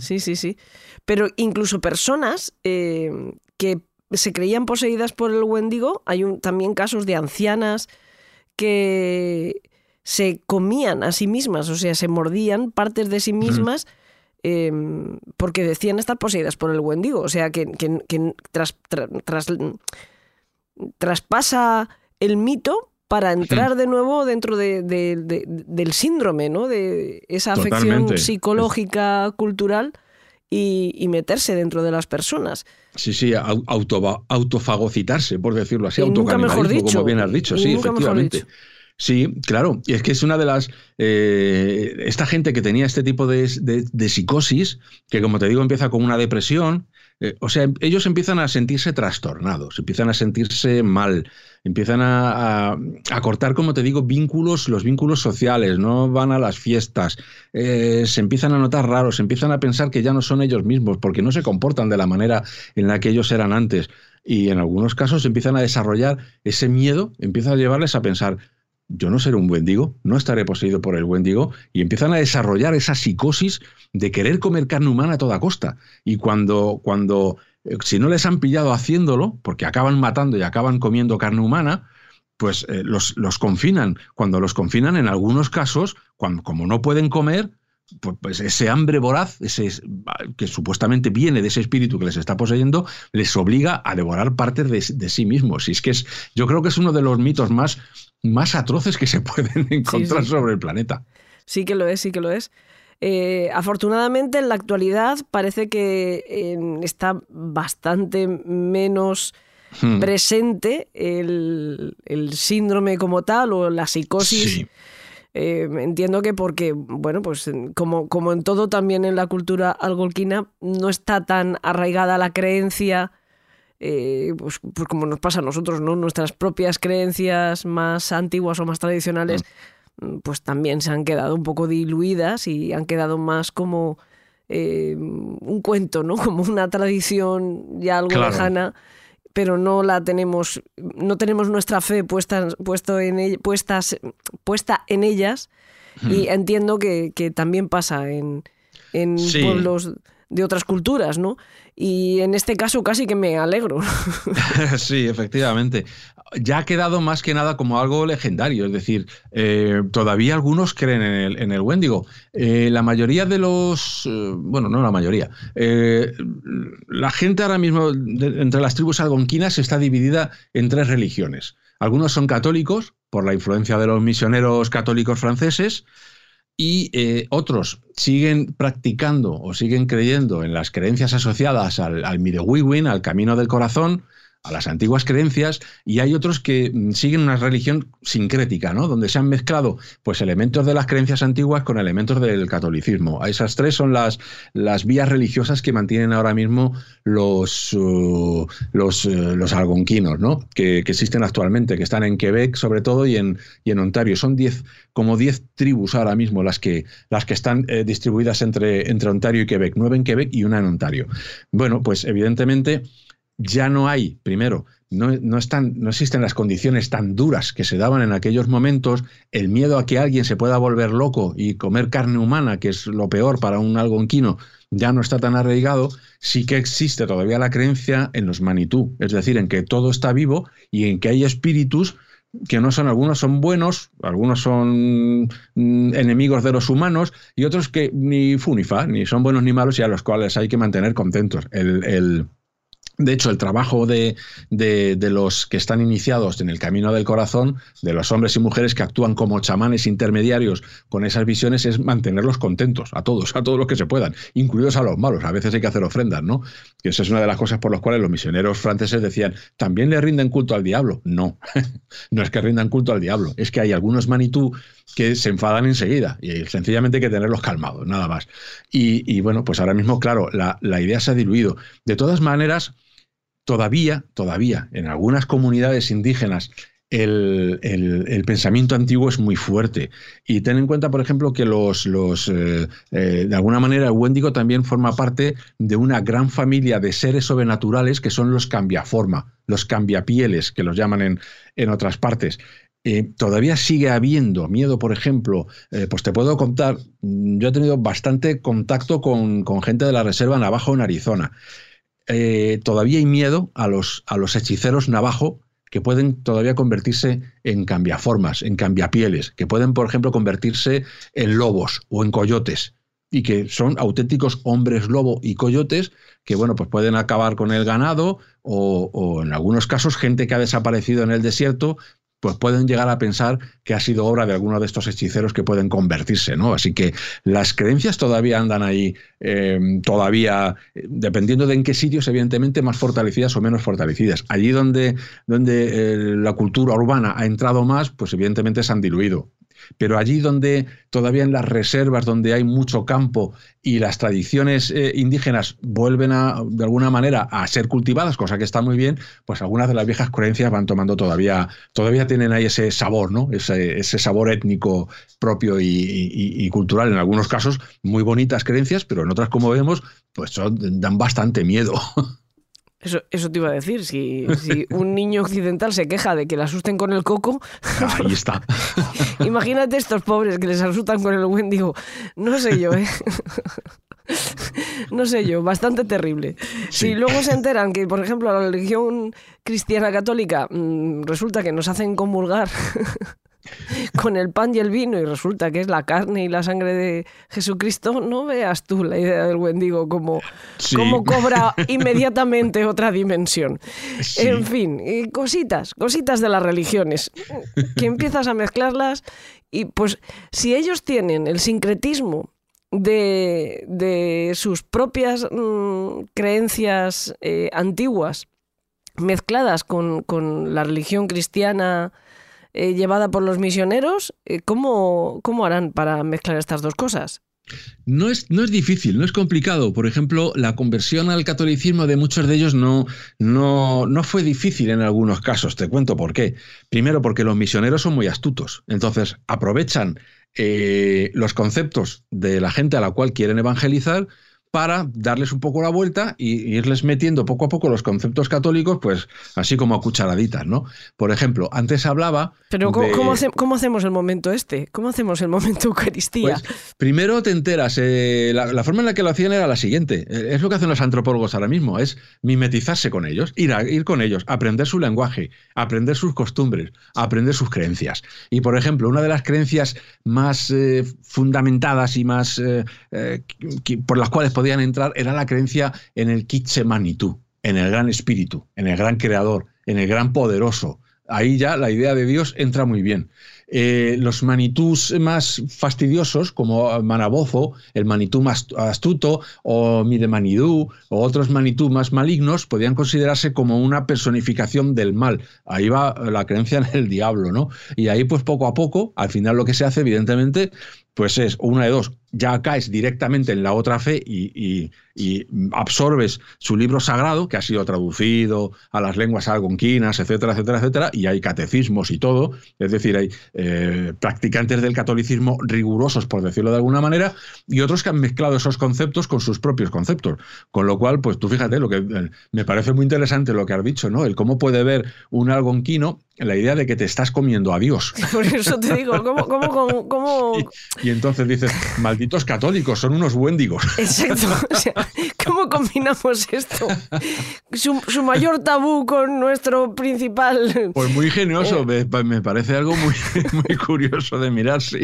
Sí, sí, sí. Pero incluso personas eh, que se creían poseídas por el Wendigo, hay un- también casos de ancianas que se comían a sí mismas, o sea, se mordían partes de sí mismas eh, porque decían estar poseídas por el Wendigo. O sea, que, que- que tras- tra- tras- traspasa el mito para entrar de nuevo dentro de- de- de- del síndrome, ¿no? De esa afección Totalmente. psicológica, cultural y, y meterse dentro de las personas. Sí, sí, au- auto, autofagocitarse, por decirlo así, autocanibalismo, como bien has dicho, sí, efectivamente. Sí, claro, y es que es una de las... eh, esta gente que tenía este tipo de, de- de psicosis, que como te digo empieza con una depresión, eh, o sea, ellos empiezan a sentirse trastornados, empiezan a sentirse mal, empiezan a, a- cortar, como te digo, vínculos, los vínculos sociales, no van a las fiestas, eh, se empiezan a notar raros, empiezan a pensar que ya no son ellos mismos, porque no se comportan de la manera en la que ellos eran antes. Y en algunos casos empiezan a desarrollar ese miedo, empieza a llevarles a pensar, yo no seré un Wendigo, no estaré poseído por el Wendigo, y empiezan a desarrollar esa psicosis de querer comer carne humana a toda costa. Y cuando, cuando eh, si no les han pillado haciéndolo, porque acaban matando y acaban comiendo carne humana, pues eh, los, los confinan. Cuando los confinan, en algunos casos, cuando, como no pueden comer, pues, pues ese hambre voraz, ese, que supuestamente viene de ese espíritu que les está poseyendo, les obliga a devorar partes de, de sí mismos. Y es que es, yo creo que es uno de los mitos más, más atroces que se pueden encontrar sí. sobre el planeta. Sí que lo es, sí que lo es. Eh, afortunadamente, en la actualidad parece que eh, está bastante menos Hmm. presente el, el síndrome como tal o la psicosis. Sí. Eh, entiendo que porque, bueno, pues como, como en todo también en la cultura algolquina, no está tan arraigada la creencia, eh, pues, pues como nos pasa a nosotros, ¿no? Nuestras propias creencias más antiguas o más tradicionales, mm, pues también se han quedado un poco diluidas y han quedado más como eh, un cuento, ¿no? Como una tradición ya algo Claro. lejana pero no la tenemos, no tenemos nuestra fe puesta, puesto en puestas, puesta en ellas. Y entiendo que, que también pasa en, en Sí. pueblos de otras culturas, ¿no? Y en este caso casi que me alegro. sí, efectivamente. Ya ha quedado más que nada como algo legendario, es decir, eh, todavía algunos creen en el, en el Wendigo. Eh, la mayoría de los, eh, bueno, no la mayoría, la gente ahora mismo entre las tribus algonquinas está dividida en tres religiones. Algunos son católicos, por la influencia de los misioneros católicos franceses, y eh, otros siguen practicando o siguen creyendo en las creencias asociadas al, al Midewiwin, al camino del corazón, a las antiguas creencias y hay otros que mm, siguen una religión sincrética, ¿no? Donde se han mezclado pues elementos de las creencias antiguas con elementos del catolicismo. Esas tres son las, las vías religiosas que mantienen ahora mismo los, uh, los, uh, los, algonquinos, ¿no? Que, existen actualmente, que están en Quebec sobre todo y en, y en Ontario. Son diez, como 10 tribus ahora mismo las que, las que están eh, distribuidas entre, entre Ontario y Quebec, nueve en Quebec y una en Ontario. Bueno, pues evidentemente ya no hay, primero, no, están, no existen las condiciones tan duras que se daban en aquellos momentos, el miedo a que alguien se pueda volver loco y comer carne humana, que es lo peor para un algonquino, ya no está tan arraigado, sí que existe todavía la creencia en los manitú, es decir, en que todo está vivo y en que hay espíritus que no son, algunos son buenos, algunos son mm, enemigos de los humanos y otros que ni fu ni fa, ni son buenos ni malos y a los cuales hay que mantener contentos. el de hecho, el trabajo de, los que están iniciados en el camino del corazón, de los hombres y mujeres que actúan como chamanes intermediarios con esas visiones, es mantenerlos contentos, a todos, a todos los que se puedan, incluidos a los malos. A veces hay que hacer ofrendas, ¿no? Que esa es una de las cosas por las cuales los misioneros franceses decían, ¿también le rinden culto al diablo? No, no es que rindan culto al diablo, es que hay algunos manitú que se enfadan enseguida y sencillamente hay que tenerlos calmados, nada más. Y, bueno, pues ahora mismo, claro, la, la idea se ha diluido. De todas maneras, todavía, todavía, en algunas comunidades indígenas, el, pensamiento antiguo es muy fuerte. Y ten en cuenta, por ejemplo, que los, eh, eh, de alguna manera el Wendigo también forma parte de una gran familia de seres sobrenaturales que son los cambiaforma, los cambiapieles, que los llaman en, en otras partes. Eh, todavía sigue habiendo miedo, por ejemplo, pues te puedo contar, yo he tenido bastante contacto con, con gente de la Reserva Navajo en Arizona. Eh, todavía hay miedo a los, a los hechiceros navajo que pueden todavía convertirse en cambiaformas, en cambiapieles, que pueden, por ejemplo, convertirse en lobos o en coyotes y que son auténticos hombres lobo y coyotes que, bueno, pues pueden acabar con el ganado o, o, en algunos casos gente que ha desaparecido en el desierto pues pueden llegar a pensar que ha sido obra de alguno de estos hechiceros que pueden convertirse, ¿no? Así que las creencias todavía andan ahí, eh, todavía, dependiendo de en qué sitios, evidentemente, más fortalecidas o menos fortalecidas. Allí donde, donde eh, la cultura urbana ha entrado más, pues evidentemente se han diluido. Pero allí donde todavía en las reservas, donde hay mucho campo y las tradiciones eh, indígenas vuelven a, de alguna manera a ser cultivadas, cosa que está muy bien, pues algunas de las viejas creencias van tomando todavía, todavía tienen ahí ese sabor, ¿no? Ese, sabor étnico propio y, cultural. En algunos casos, muy bonitas creencias, pero en otras, como vemos, pues dan bastante miedo. Eso, eso te iba a decir, si, si, un niño occidental se queja de que le asusten con el coco... Ahí está. imagínate estos pobres que les asustan con el Wendigo. No sé yo, ¿eh? no sé yo, bastante terrible. Si luego se enteran que, por ejemplo, la religión cristiana católica mm, resulta que nos hacen comulgar con el pan y el vino y resulta que es la carne y la sangre de Jesucristo, no veas tú la idea del Wendigo como, como cobra inmediatamente otra dimensión. En fin, cositas, cositas de las religiones, que empiezas a mezclarlas y pues si ellos tienen el sincretismo de, sus propias mm, creencias eh, antiguas mezcladas con, con la religión cristiana, eh, llevada por los misioneros, eh, ¿cómo, ¿cómo harán para mezclar estas dos cosas? No es, no es, difícil, no es complicado. Por ejemplo, la conversión al catolicismo de muchos de ellos no, no, no, fue difícil en algunos casos. Te cuento por qué. Primero, porque los misioneros son muy astutos. Entonces, aprovechan eh, los conceptos de la gente a la cual quieren evangelizar para darles un poco la vuelta y irles metiendo poco a poco los conceptos católicos, pues así como a cucharaditas, ¿no? Por ejemplo, antes hablaba. Pero ¿cómo, de- cómo hace- cómo hacemos el momento este? ¿Cómo hacemos el momento Eucaristía? Pues, primero te enteras, eh, la, la forma en la que lo hacían era la siguiente, eh, es lo que hacen los antropólogos ahora mismo, es mimetizarse con ellos, ir, a- ir con ellos, aprender su lenguaje, aprender sus costumbres, aprender sus creencias. Y por ejemplo, una de las creencias más eh, fundamentadas y más eh, por las cuales podían entrar era la creencia en el Kitse Manitou, en el gran espíritu, en el gran creador, en el gran poderoso. Ahí ya la idea de Dios entra muy bien. Eh, los manitús más fastidiosos, como Manabozo, el manitú más astuto, o Midemanidú, o otros manitú más malignos, podían considerarse como una personificación del mal. Ahí va la creencia en el diablo, ¿no? Y ahí, pues poco a poco, al final lo que se hace, evidentemente, pues es una de dos, ya caes directamente en la otra fe y, y- y absorbes su libro sagrado, que ha sido traducido a las lenguas algonquinas, etcétera, etcétera, etcétera, y hay catecismos y todo, es decir, hay eh, practicantes del catolicismo rigurosos, por decirlo de alguna manera, y otros que han mezclado esos conceptos con sus propios conceptos. Con lo cual, pues tú fíjate, lo que eh, me parece muy interesante lo que has dicho, ¿no? El cómo puede ver un algonquino la idea de que te estás comiendo a Dios. Por eso te digo, ¿cómo, cómo, cómo, cómo- Y entonces dices, malditos católicos, son unos buendigos. Exacto. O sea, ¿Cómo combinamos esto? Su, su mayor tabú con nuestro principal. Pues muy generoso, me, me parece algo muy, muy curioso de mirar, sí.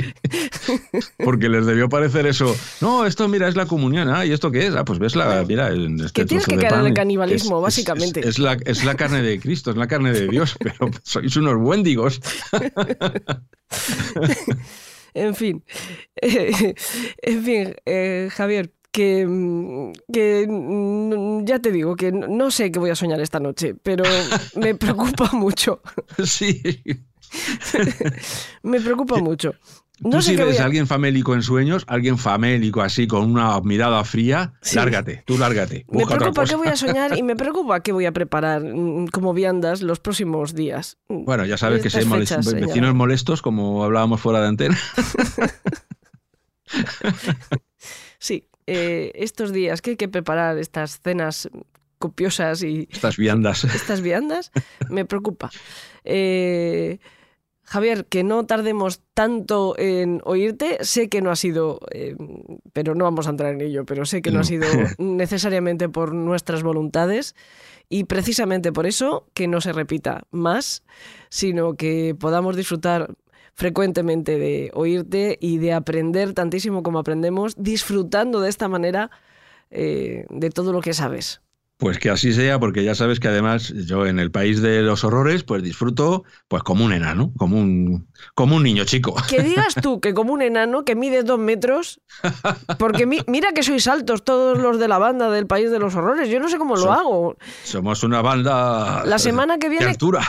Porque les debió parecer eso. No, esto, mira, es la comunión. Ah, ¿y esto qué es? Ah, pues ves la. Mira, este Que tienes que caer en el canibalismo, Es- básicamente. Es, es la, es la carne de Cristo, es la carne de Dios, pero sois unos buendigos. En fin. Eh, en fin, eh, Javier, que, que mm, ya te digo que no- sé qué voy a soñar esta noche, pero me preocupa mucho. Sí. Me preocupa mucho. Tú No sé si qué voy ves a- a alguien famélico en sueños, alguien famélico así, con una mirada fría, Sí. lárgate, tú lárgate. Me preocupa qué voy a soñar y me preocupa qué voy a preparar mm, como viandas los próximos días. Bueno, ya sabes que si hay vecinos molestos, como hablábamos fuera de antena. Eh, estos días que hay que preparar estas cenas copiosas y Estas viandas. estas viandas, me preocupa. Eh, Javier, que no tardemos tanto en oírte, sé que no ha sido, eh, pero no vamos a entrar en ello, pero sé que no, ha sido necesariamente por nuestras voluntades y precisamente por eso que no se repita más, sino que podamos disfrutar frecuentemente de oírte y de aprender tantísimo como aprendemos, disfrutando de esta manera eh, de todo lo que sabes. Pues que así sea, porque ya sabes que además yo en el país de los horrores, pues disfruto pues como un enano, como un, como un niño chico. Que digas tú que como un enano que mide dos metros, porque mi- mira que sois altos todos los de la banda del País de los Horrores, yo no sé cómo lo So- hago. Somos una banda La semana que de viene, altura.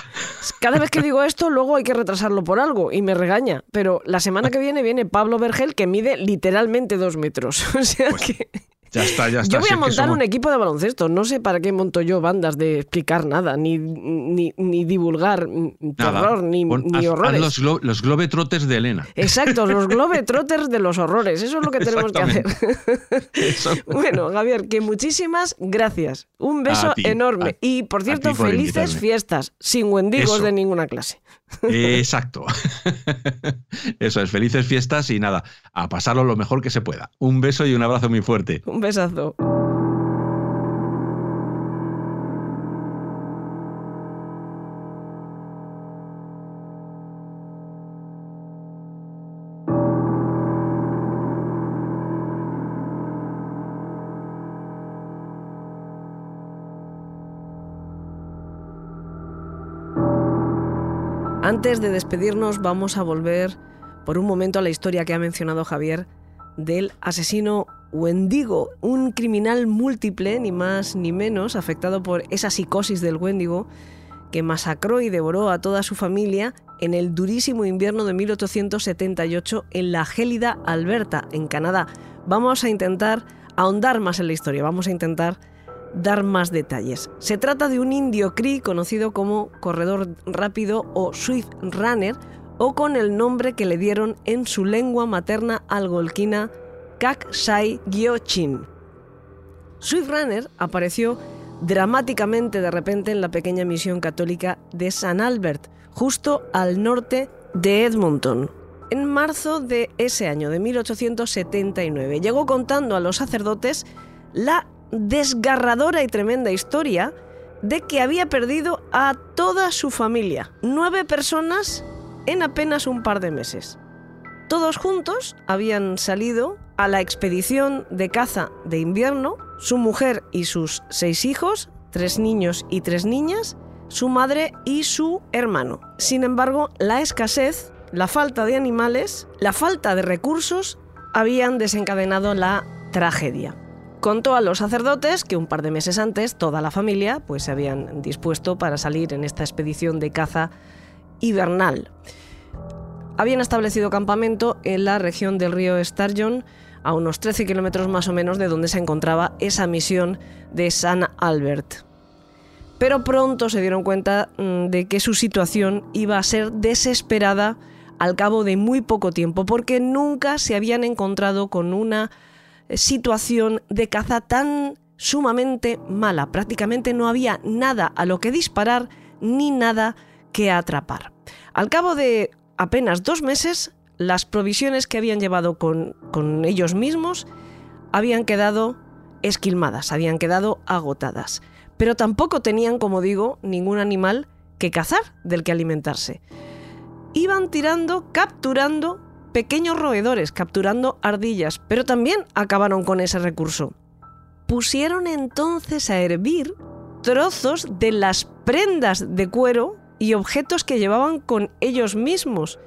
cada vez que digo esto, luego hay que retrasarlo por algo y me regaña. Pero la semana que viene viene Pablo Vergel que mide literalmente dos metros. O sea que Ya está, ya está. yo voy a montar somos- un equipo de baloncesto. No sé para qué monto yo bandas de explicar nada, ni, ni, ni divulgar mm, Nada. terror, ni, Pon- ni haz- haz horrores. los, glo- los globetrotters de Elena. Exacto, los globetrotters de los horrores. Eso es lo que tenemos que hacer. Bueno, Javier, que muchísimas gracias. Un beso ti, enorme. a- y, por cierto, por felices invitarme. fiestas, sin wendigos Eso. de ninguna clase. Exacto. Eso es, felices fiestas y nada, a pasarlo lo mejor que se pueda. Un beso y un abrazo muy fuerte. Un besazo. Antes de despedirnos, vamos a volver por un momento a la historia que ha mencionado Javier del asesino Wendigo, un criminal múltiple, ni más ni menos, afectado por esa psicosis del Wendigo, que masacró y devoró a toda su familia en el durísimo invierno de 1878 en la gélida Alberta, en Canadá. Vamos a intentar ahondar más en la historia, vamos a intentar dar más detalles. Se trata de un indio Cree conocido como corredor rápido o Swift Runner o con el nombre que le dieron en su lengua materna algolquina Kaksai Gyochin. Swift Runner apareció dramáticamente de repente en la pequeña misión católica de San Albert, justo al norte de Edmonton. En marzo de ese año, de 1879, llegó contando a los sacerdotes la desgarradora y tremenda historia de que había perdido a toda su familia, nueve personas en apenas un par de meses. Todos juntos habían salido a la expedición de caza de invierno, su mujer y sus seis hijos, tres niños y tres niñas, su madre y su hermano. Sin embargo, la escasez, la falta de animales, la falta de recursos habían desencadenado la tragedia. Contó a los sacerdotes que un par de meses antes toda la familia pues, se habían dispuesto para salir en esta expedición de caza hibernal. Habían establecido campamento en la región del río Sturgeon, a unos 13 kilómetros más o menos de donde se encontraba esa misión de San Albert. Pero pronto se dieron cuenta mm, de que su situación iba a ser desesperada al cabo de muy poco tiempo, porque nunca se habían encontrado con una situación de caza tan sumamente mala. Prácticamente no había nada a lo que disparar ni nada que atrapar. Al cabo de apenas dos meses, las provisiones que habían llevado con, con ellos mismos habían quedado esquilmadas, habían quedado agotadas. Pero tampoco tenían, como digo, ningún animal que cazar, del que alimentarse. Iban tirando, capturando pequeños roedores capturando ardillas, pero también acabaron con ese recurso. Pusieron entonces a hervir trozos de las prendas de cuero y objetos que llevaban con ellos mismos,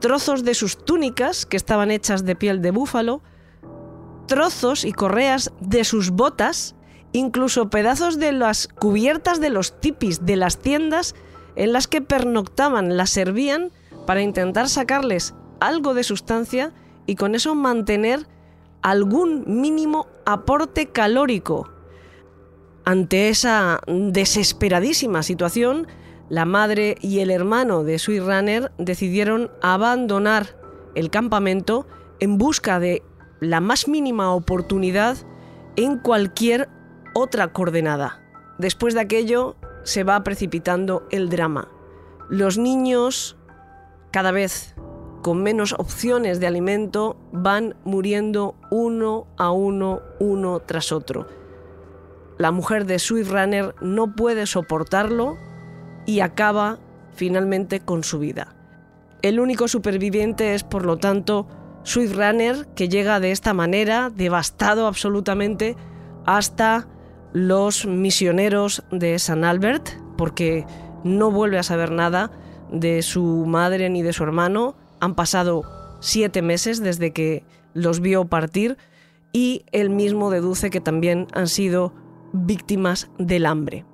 trozos de sus túnicas que estaban hechas de piel de búfalo, trozos y correas de sus botas, incluso pedazos de las cubiertas de los tipis de las tiendas en las que pernoctaban, las servían para intentar sacarles algo de sustancia y con eso mantener algún mínimo aporte calórico. Ante esa desesperadísima situación, la madre y el hermano de Sweet Runner decidieron abandonar el campamento en busca de la más mínima oportunidad en cualquier otra coordenada. Después de aquello se va precipitando el drama. Los niños cada vez con menos opciones de alimento van muriendo uno a uno, uno tras otro. La mujer de Swift Runner no puede soportarlo y acaba finalmente con su vida. El único superviviente es, por lo tanto, Swift Runner, que llega de esta manera, devastado absolutamente, hasta los misioneros de San Albert, porque no vuelve a saber nada de su madre ni de su hermano, han pasado siete meses desde que los vio partir y él mismo deduce que también han sido víctimas del hambre.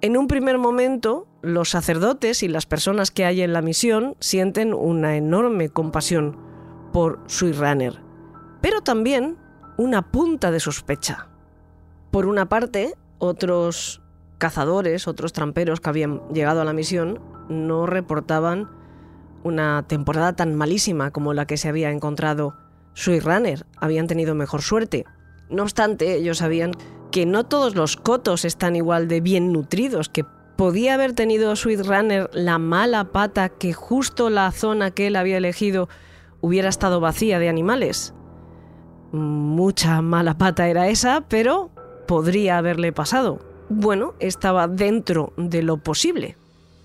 En un primer momento, los sacerdotes y las personas que hay en la misión sienten una enorme compasión por Sweet Runner, pero también una punta de sospecha. Por una parte, otros cazadores, otros tramperos que habían llegado a la misión, no reportaban una temporada tan malísima como la que se había encontrado Sweet Runner. Habían tenido mejor suerte. No obstante, ellos sabían que no todos los cotos están igual de bien nutridos, que podía haber tenido Sweet Runner la mala pata que justo la zona que él había elegido hubiera estado vacía de animales. Mucha mala pata era esa, pero podría haberle pasado. Bueno, estaba dentro de lo posible.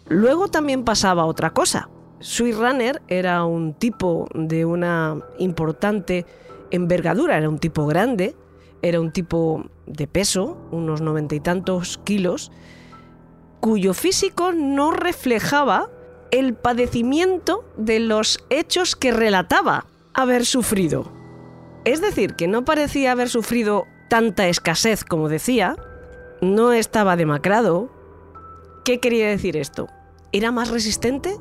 Luego también pasaba otra cosa. Sweet Runner era un tipo de una importante envergadura, era un tipo grande, era un tipo de peso, unos noventa y tantos kilos, cuyo físico no reflejaba el padecimiento de los hechos que relataba haber sufrido. Es decir, que no parecía haber sufrido tanta escasez como decía, no estaba demacrado. ¿Qué quería decir esto? ¿Era más resistente?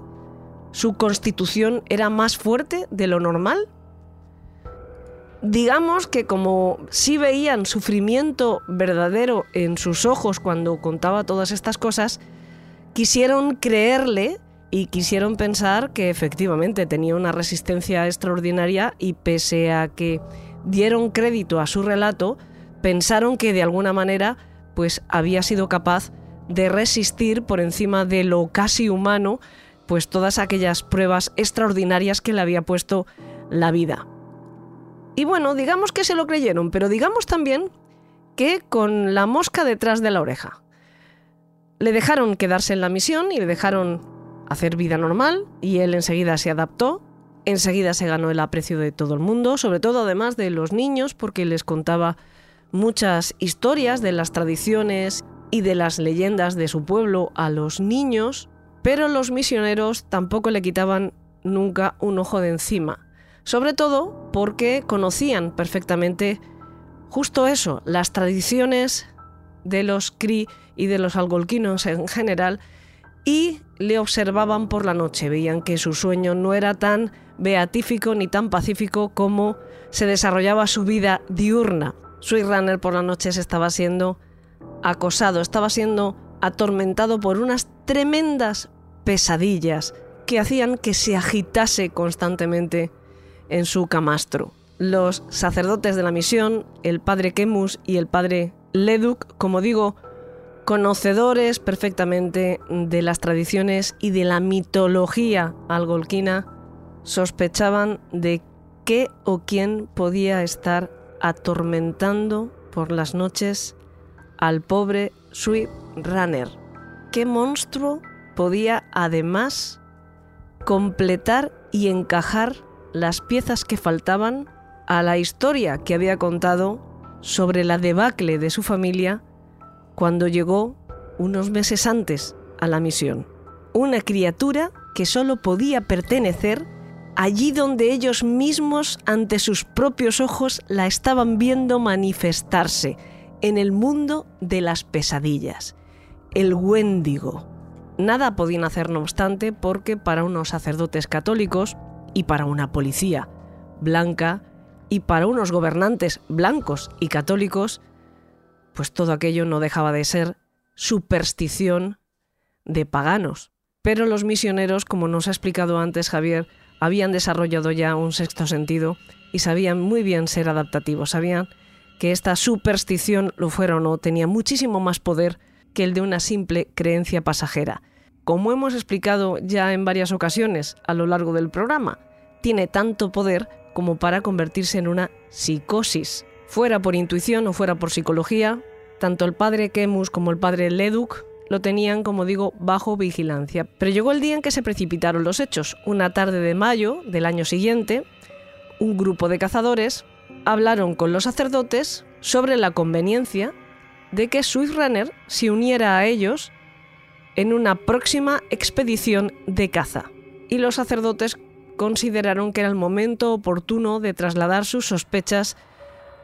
Su constitución era más fuerte de lo normal? Digamos que como sí veían sufrimiento verdadero en sus ojos cuando contaba todas estas cosas, quisieron creerle y quisieron pensar que efectivamente tenía una resistencia extraordinaria y pese a que dieron crédito a su relato, pensaron que de alguna manera pues había sido capaz de resistir por encima de lo casi humano pues todas aquellas pruebas extraordinarias que le había puesto la vida. Y bueno, digamos que se lo creyeron, pero digamos también que con la mosca detrás de la oreja. Le dejaron quedarse en la misión y le dejaron hacer vida normal y él enseguida se adaptó, enseguida se ganó el aprecio de todo el mundo, sobre todo además de los niños porque les contaba muchas historias de las tradiciones y de las leyendas de su pueblo a los niños, pero los misioneros tampoco le quitaban nunca un ojo de encima, sobre todo porque conocían perfectamente justo eso, las tradiciones de los Cri y de los algolquinos en general, y le observaban por la noche, veían que su sueño no era tan beatífico ni tan pacífico como se desarrollaba su vida diurna. Sweet Runner por la noche se estaba siendo acosado, estaba siendo atormentado por unas tremendas pesadillas que hacían que se agitase constantemente en su camastro. Los sacerdotes de la misión, el padre Kemus y el padre Leduk, como digo, conocedores perfectamente de las tradiciones y de la mitología algolquina, sospechaban de qué o quién podía estar atormentando por las noches al pobre Sweet Runner. ¿Qué monstruo podía además completar y encajar las piezas que faltaban a la historia que había contado sobre la debacle de su familia cuando llegó unos meses antes a la misión. Una criatura que solo podía pertenecer allí donde ellos mismos ante sus propios ojos la estaban viendo manifestarse, en el mundo de las pesadillas, el Wendigo. Nada podían hacer no obstante porque para unos sacerdotes católicos y para una policía blanca y para unos gobernantes blancos y católicos, pues todo aquello no dejaba de ser superstición de paganos. Pero los misioneros, como nos ha explicado antes Javier, habían desarrollado ya un sexto sentido y sabían muy bien ser adaptativos, sabían que esta superstición, lo fuera o no, tenía muchísimo más poder que el de una simple creencia pasajera. Como hemos explicado ya en varias ocasiones a lo largo del programa, tiene tanto poder como para convertirse en una psicosis. Fuera por intuición o fuera por psicología, tanto el padre Kemus como el padre Leduk lo tenían, como digo, bajo vigilancia. Pero llegó el día en que se precipitaron los hechos. Una tarde de mayo del año siguiente, un grupo de cazadores hablaron con los sacerdotes sobre la conveniencia de que Swift Runner se uniera a ellos en una próxima expedición de caza. Y los sacerdotes consideraron que era el momento oportuno de trasladar sus sospechas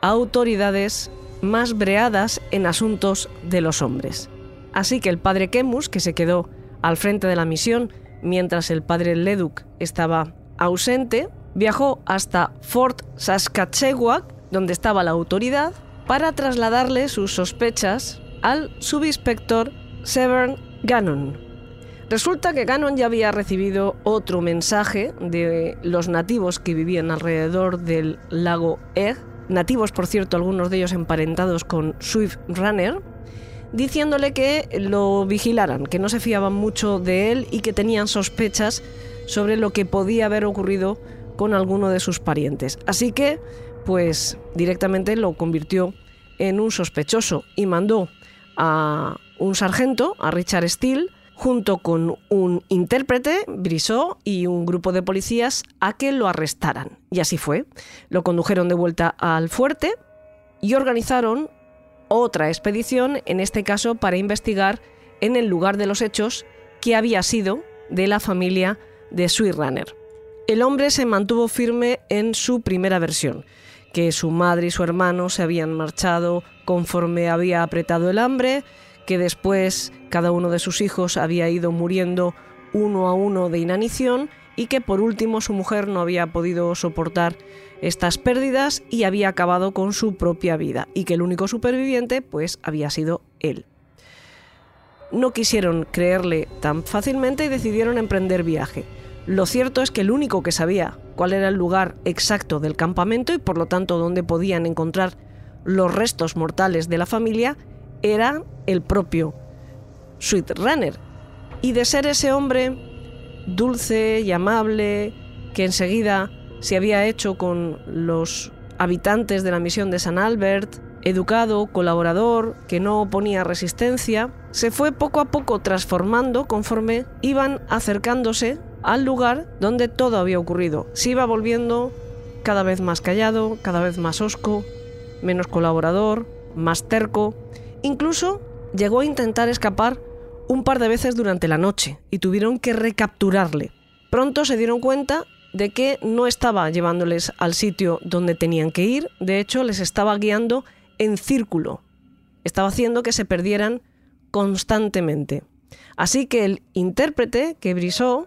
a autoridades más breadas en asuntos de los hombres. Así que el padre Kemus, que se quedó al frente de la misión mientras el padre Leduk estaba ausente, viajó hasta Fort Saskatchewan, donde estaba la autoridad, para trasladarle sus sospechas al subinspector Severn Gannon. Resulta que Gannon ya había recibido otro mensaje de los nativos que vivían alrededor del lago Egg, nativos por cierto, algunos de ellos emparentados con Swift Runner, diciéndole que lo vigilaran, que no se fiaban mucho de él y que tenían sospechas sobre lo que podía haber ocurrido con alguno de sus parientes. Así que, pues directamente lo convirtió en un sospechoso y mandó a un sargento, a Richard Steele, junto con un intérprete, Brissot, y un grupo de policías a que lo arrestaran. Y así fue. Lo condujeron de vuelta al fuerte y organizaron otra expedición, en este caso para investigar en el lugar de los hechos que había sido de la familia de Sweet Runner. El hombre se mantuvo firme en su primera versión, que su madre y su hermano se habían marchado conforme había apretado el hambre, que después cada uno de sus hijos había ido muriendo uno a uno de inanición y que por último su mujer no había podido soportar estas pérdidas y había acabado con su propia vida y que el único superviviente pues había sido él. No quisieron creerle tan fácilmente y decidieron emprender viaje. Lo cierto es que el único que sabía cuál era el lugar exacto del campamento y por lo tanto dónde podían encontrar los restos mortales de la familia era el propio Sweet Runner. Y de ser ese hombre dulce y amable, que enseguida se había hecho con los habitantes de la misión de San Albert, educado, colaborador, que no oponía resistencia, se fue poco a poco transformando conforme iban acercándose al lugar donde todo había ocurrido. Se iba volviendo cada vez más callado, cada vez más osco, menos colaborador, más terco. Incluso llegó a intentar escapar un par de veces durante la noche y tuvieron que recapturarle. Pronto se dieron cuenta de que no estaba llevándoles al sitio donde tenían que ir, de hecho les estaba guiando en círculo. Estaba haciendo que se perdieran constantemente. Así que el intérprete, que brisó,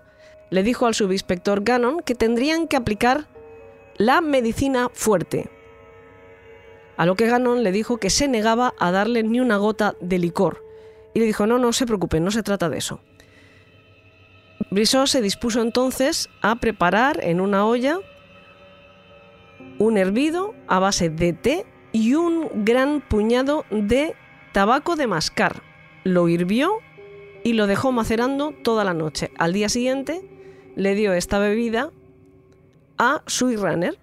le dijo al subinspector Gannon que tendrían que aplicar la medicina fuerte. A lo que Gannon le dijo que se negaba a darle ni una gota de licor. Y le dijo, no, no se preocupe, no se trata de eso. Brissot se dispuso entonces a preparar en una olla un hervido a base de té y un gran puñado de tabaco de mascar. Lo hirvió y lo dejó macerando toda la noche. Al día siguiente le dio esta bebida a Sweet Runner.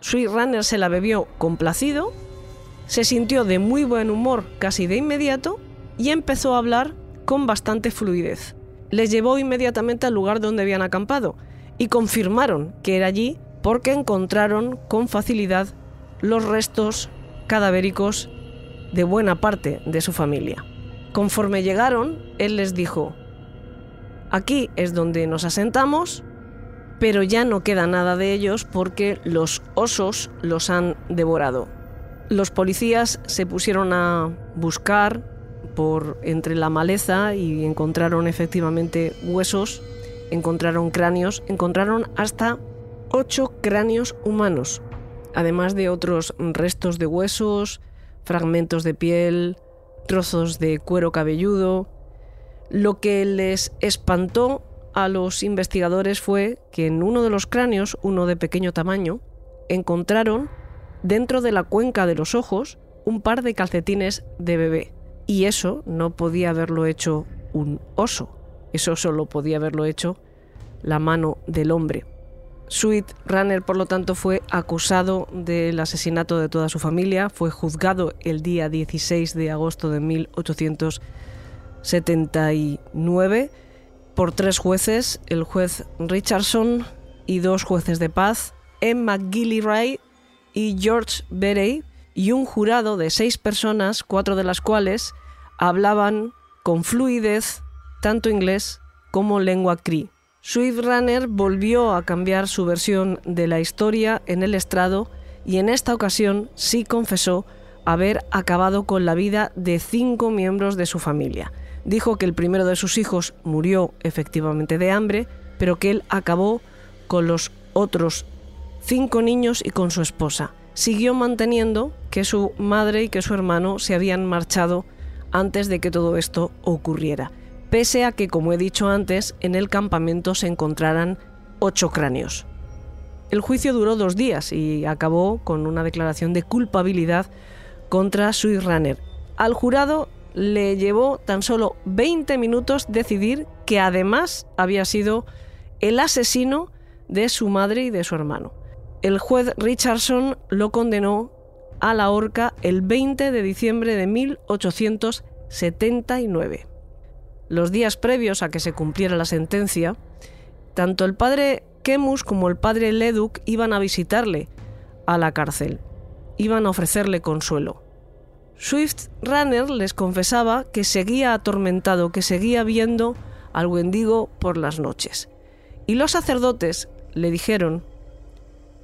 Sweet Runner se la bebió complacido, se sintió de muy buen humor casi de inmediato y empezó a hablar con bastante fluidez. Les llevó inmediatamente al lugar donde habían acampado y confirmaron que era allí porque encontraron con facilidad los restos cadavéricos de buena parte de su familia. Conforme llegaron, él les dijo, aquí es donde nos asentamos, pero ya no queda nada de ellos porque los osos los han devorado. Los policías se pusieron a buscar por entre la maleza y encontraron efectivamente huesos, encontraron cráneos, encontraron hasta ocho cráneos humanos, además de otros restos de huesos, fragmentos de piel, trozos de cuero cabelludo. Lo que les espantó a los investigadores fue que en uno de los cráneos, uno de pequeño tamaño, encontraron dentro de la cuenca de los ojos un par de calcetines de bebé. Y eso no podía haberlo hecho un oso, eso solo podía haberlo hecho la mano del hombre. Sweet Runner, por lo tanto, fue acusado del asesinato de toda su familia, fue juzgado el día 16 de agosto de 1879 por tres jueces, el juez Richardson y dos jueces de paz, Emma Gilliray y George Berey, y un jurado de seis personas, cuatro de las cuales hablaban con fluidez tanto inglés como lengua cree. Swift Runner volvió a cambiar su versión de la historia en el estrado y en esta ocasión sí confesó haber acabado con la vida de cinco miembros de su familia. Dijo que el primero de sus hijos murió efectivamente de hambre, pero que él acabó con los otros cinco niños y con su esposa siguió manteniendo que su madre y que su hermano se habían marchado antes de que todo esto ocurriera, pese a que, como he dicho antes, en el campamento se encontraran ocho cráneos. El juicio duró dos días y acabó con una declaración de culpabilidad contra Sweet Runner. Al jurado le llevó tan solo 20 minutos decidir que además había sido el asesino de su madre y de su hermano el juez Richardson lo condenó a la horca el 20 de diciembre de 1879. Los días previos a que se cumpliera la sentencia, tanto el padre Kemus como el padre Leduc iban a visitarle a la cárcel, iban a ofrecerle consuelo. Swift Runner les confesaba que seguía atormentado, que seguía viendo al Wendigo por las noches. Y los sacerdotes le dijeron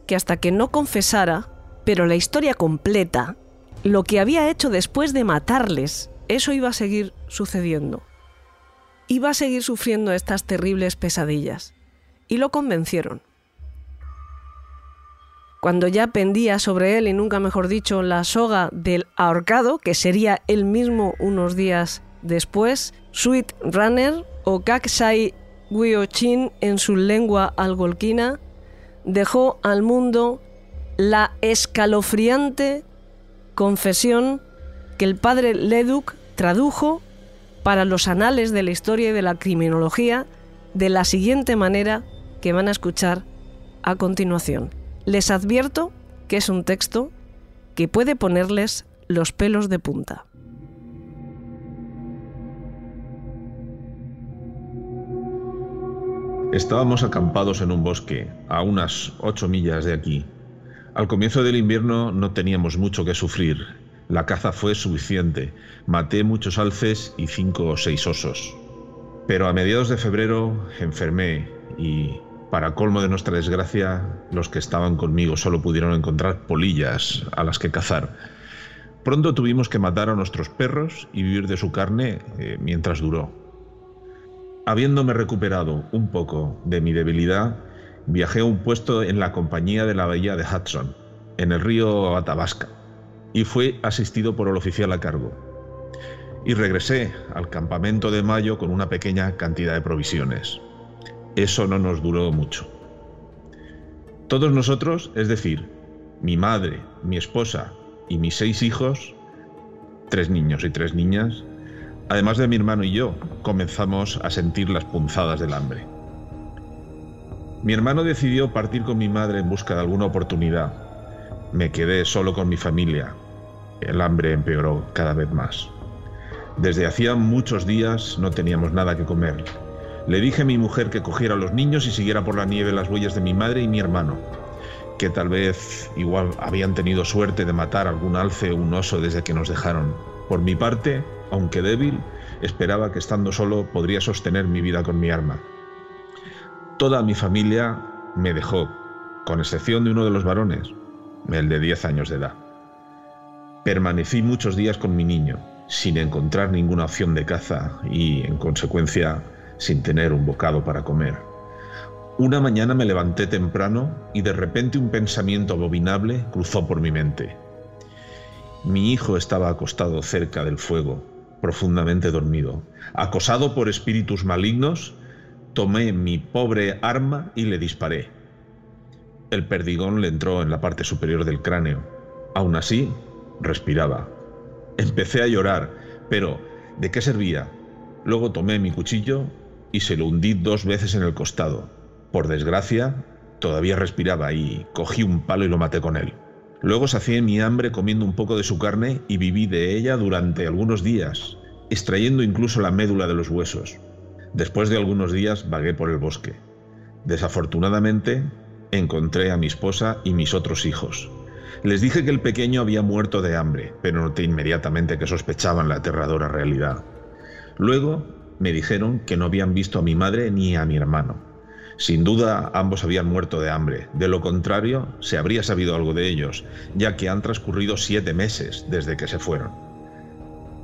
que hasta que no confesara, pero la historia completa, lo que había hecho después de matarles, eso iba a seguir sucediendo. Iba a seguir sufriendo estas terribles pesadillas. Y lo convencieron. Cuando ya pendía sobre él, y nunca mejor dicho, la soga del ahorcado, que sería él mismo unos días después, Sweet Runner o Kaksai Guiochin en su lengua algolquina, dejó al mundo la escalofriante confesión que el padre Leduc tradujo para los anales de la historia y de la criminología de la siguiente manera que van a escuchar a continuación. Les advierto que es un texto que puede ponerles los pelos de punta. Estábamos acampados en un bosque, a unas ocho millas de aquí. Al comienzo del invierno no teníamos mucho que sufrir. La caza fue suficiente. Maté muchos alces y cinco o seis osos. Pero a mediados de febrero enfermé y, para colmo de nuestra desgracia, los que estaban conmigo solo pudieron encontrar polillas a las que cazar. Pronto tuvimos que matar a nuestros perros y vivir de su carne eh, mientras duró. Habiéndome recuperado un poco de mi debilidad, viajé a un puesto en la compañía de la bahía de Hudson, en el río Athabasca, y fui asistido por el oficial a cargo. Y regresé al campamento de mayo con una pequeña cantidad de provisiones. Eso no nos duró mucho. Todos nosotros, es decir, mi madre, mi esposa y mis seis hijos, tres niños y tres niñas, además de mi hermano y yo, comenzamos a sentir las punzadas del hambre. Mi hermano decidió partir con mi madre en busca de alguna oportunidad. Me quedé solo con mi familia. El hambre empeoró cada vez más. Desde hacía muchos días no teníamos nada que comer. Le dije a mi mujer que cogiera a los niños y siguiera por la nieve las huellas de mi madre y mi hermano, que tal vez igual habían tenido suerte de matar algún alce o un oso desde que nos dejaron. Por mi parte, aunque débil, esperaba que estando solo podría sostener mi vida con mi arma. Toda mi familia me dejó, con excepción de uno de los varones, el de 10 años de edad. Permanecí muchos días con mi niño, sin encontrar ninguna opción de caza y, en consecuencia, sin tener un bocado para comer. Una mañana me levanté temprano y de repente un pensamiento abominable cruzó por mi mente. Mi hijo estaba acostado cerca del fuego, profundamente dormido. Acosado por espíritus malignos, tomé mi pobre arma y le disparé. El perdigón le entró en la parte superior del cráneo. Aún así, respiraba. Empecé a llorar, pero ¿de qué servía? Luego tomé mi cuchillo y se lo hundí dos veces en el costado. Por desgracia, todavía respiraba y cogí un palo y lo maté con él. Luego sacié mi hambre comiendo un poco de su carne y viví de ella durante algunos días, extrayendo incluso la médula de los huesos. Después de algunos días vagué por el bosque. Desafortunadamente, encontré a mi esposa y mis otros hijos. Les dije que el pequeño había muerto de hambre, pero noté inmediatamente que sospechaban la aterradora realidad. Luego me dijeron que no habían visto a mi madre ni a mi hermano. Sin duda ambos habían muerto de hambre, de lo contrario se habría sabido algo de ellos, ya que han transcurrido siete meses desde que se fueron.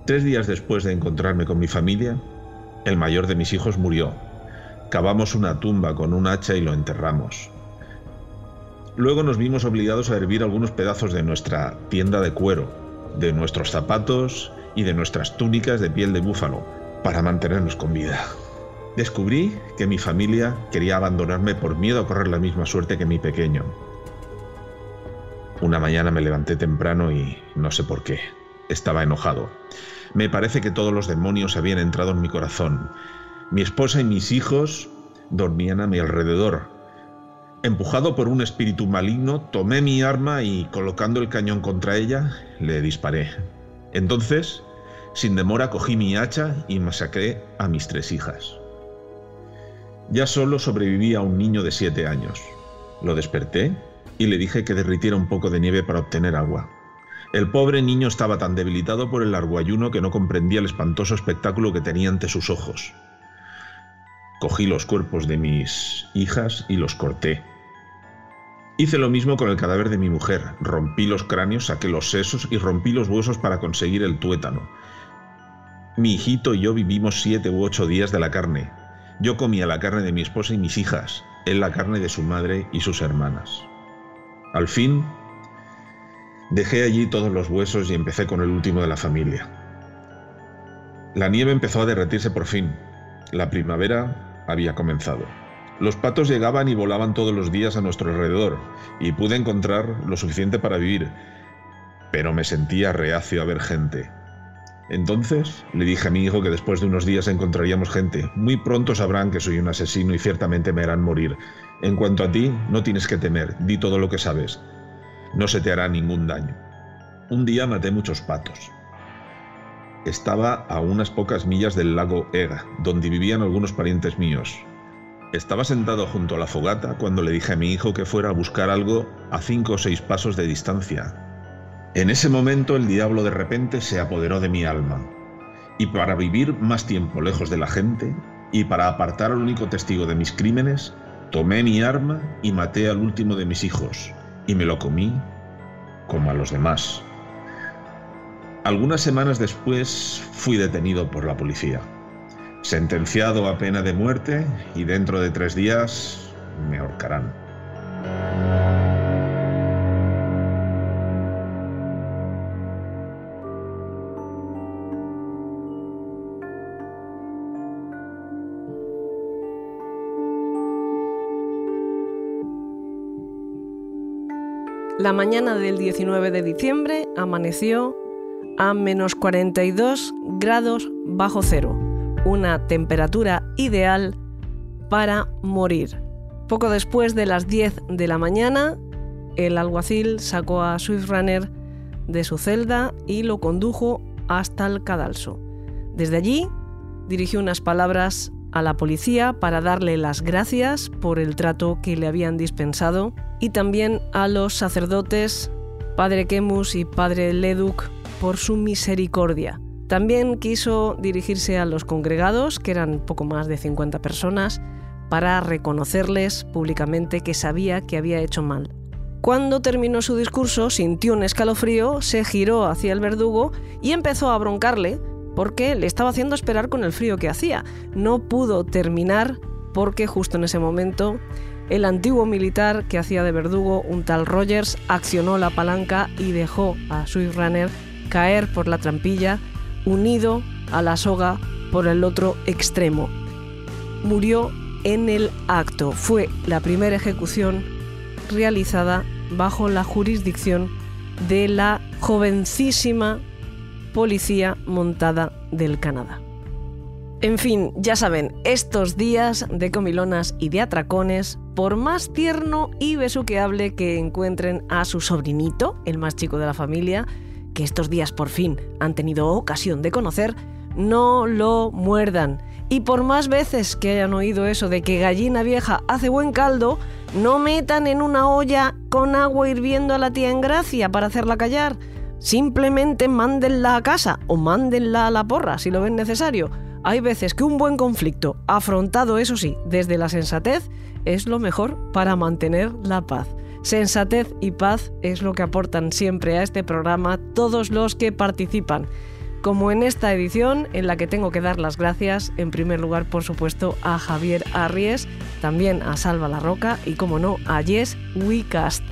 Tres días después de encontrarme con mi familia, el mayor de mis hijos murió. Cavamos una tumba con un hacha y lo enterramos. Luego nos vimos obligados a hervir algunos pedazos de nuestra tienda de cuero, de nuestros zapatos y de nuestras túnicas de piel de búfalo, para mantenernos con vida. Descubrí que mi familia quería abandonarme por miedo a correr la misma suerte que mi pequeño. Una mañana me levanté temprano y no sé por qué. Estaba enojado. Me parece que todos los demonios habían entrado en mi corazón. Mi esposa y mis hijos dormían a mi alrededor. Empujado por un espíritu maligno, tomé mi arma y, colocando el cañón contra ella, le disparé. Entonces, sin demora, cogí mi hacha y masacré a mis tres hijas. Ya solo sobrevivía un niño de siete años. Lo desperté y le dije que derritiera un poco de nieve para obtener agua. El pobre niño estaba tan debilitado por el largo ayuno que no comprendía el espantoso espectáculo que tenía ante sus ojos. Cogí los cuerpos de mis hijas y los corté. Hice lo mismo con el cadáver de mi mujer. Rompí los cráneos, saqué los sesos y rompí los huesos para conseguir el tuétano. Mi hijito y yo vivimos siete u ocho días de la carne, yo comía la carne de mi esposa y mis hijas, él la carne de su madre y sus hermanas. Al fin, dejé allí todos los huesos y empecé con el último de la familia. La nieve empezó a derretirse por fin. La primavera había comenzado. Los patos llegaban y volaban todos los días a nuestro alrededor, y pude encontrar lo suficiente para vivir. pero me sentía reacio a ver gente. Entonces le dije a mi hijo que después de unos días encontraríamos gente. Muy pronto sabrán que soy un asesino y ciertamente me harán morir. En cuanto a ti, no tienes que temer, di todo lo que sabes. No se te hará ningún daño. Un día maté muchos patos. Estaba a unas pocas millas del lago Ega, donde vivían algunos parientes míos. Estaba sentado junto a la fogata cuando le dije a mi hijo que fuera a buscar algo a cinco o seis pasos de distancia. En ese momento el diablo de repente se apoderó de mi alma. Y para vivir más tiempo lejos de la gente, y para apartar al único testigo de mis crímenes, tomé mi arma y maté al último de mis hijos, y me lo comí como a los demás. Algunas semanas después fui detenido por la policía, sentenciado a pena de muerte y dentro de tres días me ahorcarán. La mañana del 19 de diciembre amaneció a menos 42 grados bajo cero, una temperatura ideal para morir. Poco después de las 10 de la mañana, el alguacil sacó a Swift Runner de su celda y lo condujo hasta el cadalso. Desde allí dirigió unas palabras a la policía para darle las gracias por el trato que le habían dispensado y también a los sacerdotes Padre Kemus y Padre Leduc por su misericordia. También quiso dirigirse a los congregados, que eran poco más de 50 personas, para reconocerles públicamente que sabía que había hecho mal. Cuando terminó su discurso, sintió un escalofrío, se giró hacia el verdugo y empezó a broncarle porque le estaba haciendo esperar con el frío que hacía. No pudo terminar porque justo en ese momento el antiguo militar que hacía de verdugo, un tal Rogers, accionó la palanca y dejó a Swift Runner caer por la trampilla, unido a la soga por el otro extremo. Murió en el acto. Fue la primera ejecución realizada bajo la jurisdicción de la jovencísima Policía Montada del Canadá. En fin, ya saben, estos días de comilonas y de atracones, por más tierno y besuqueable que encuentren a su sobrinito, el más chico de la familia, que estos días por fin han tenido ocasión de conocer, no lo muerdan. Y por más veces que hayan oído eso de que gallina vieja hace buen caldo, no metan en una olla con agua hirviendo a la tía en gracia para hacerla callar. Simplemente mándenla a casa o mándenla a la porra si lo ven necesario hay veces que un buen conflicto, afrontado eso sí, desde la sensatez, es lo mejor para mantener la paz. Sensatez y paz es lo que aportan siempre a este programa todos los que participan. Como en esta edición, en la que tengo que dar las gracias, en primer lugar, por supuesto, a Javier Arries, también a Salva La Roca y, como no, a Yes WeCast.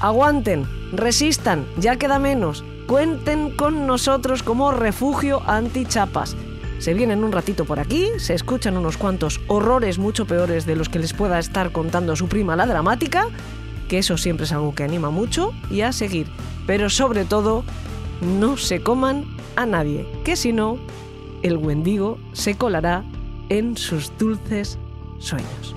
Aguanten, resistan, ya queda menos. Cuenten con nosotros como refugio anti-chapas se vienen un ratito por aquí, se escuchan unos cuantos horrores mucho peores de los que les pueda estar contando su prima la dramática, que eso siempre es algo que anima mucho, y a seguir. Pero sobre todo, no se coman a nadie, que si no, el Wendigo se colará en sus dulces sueños.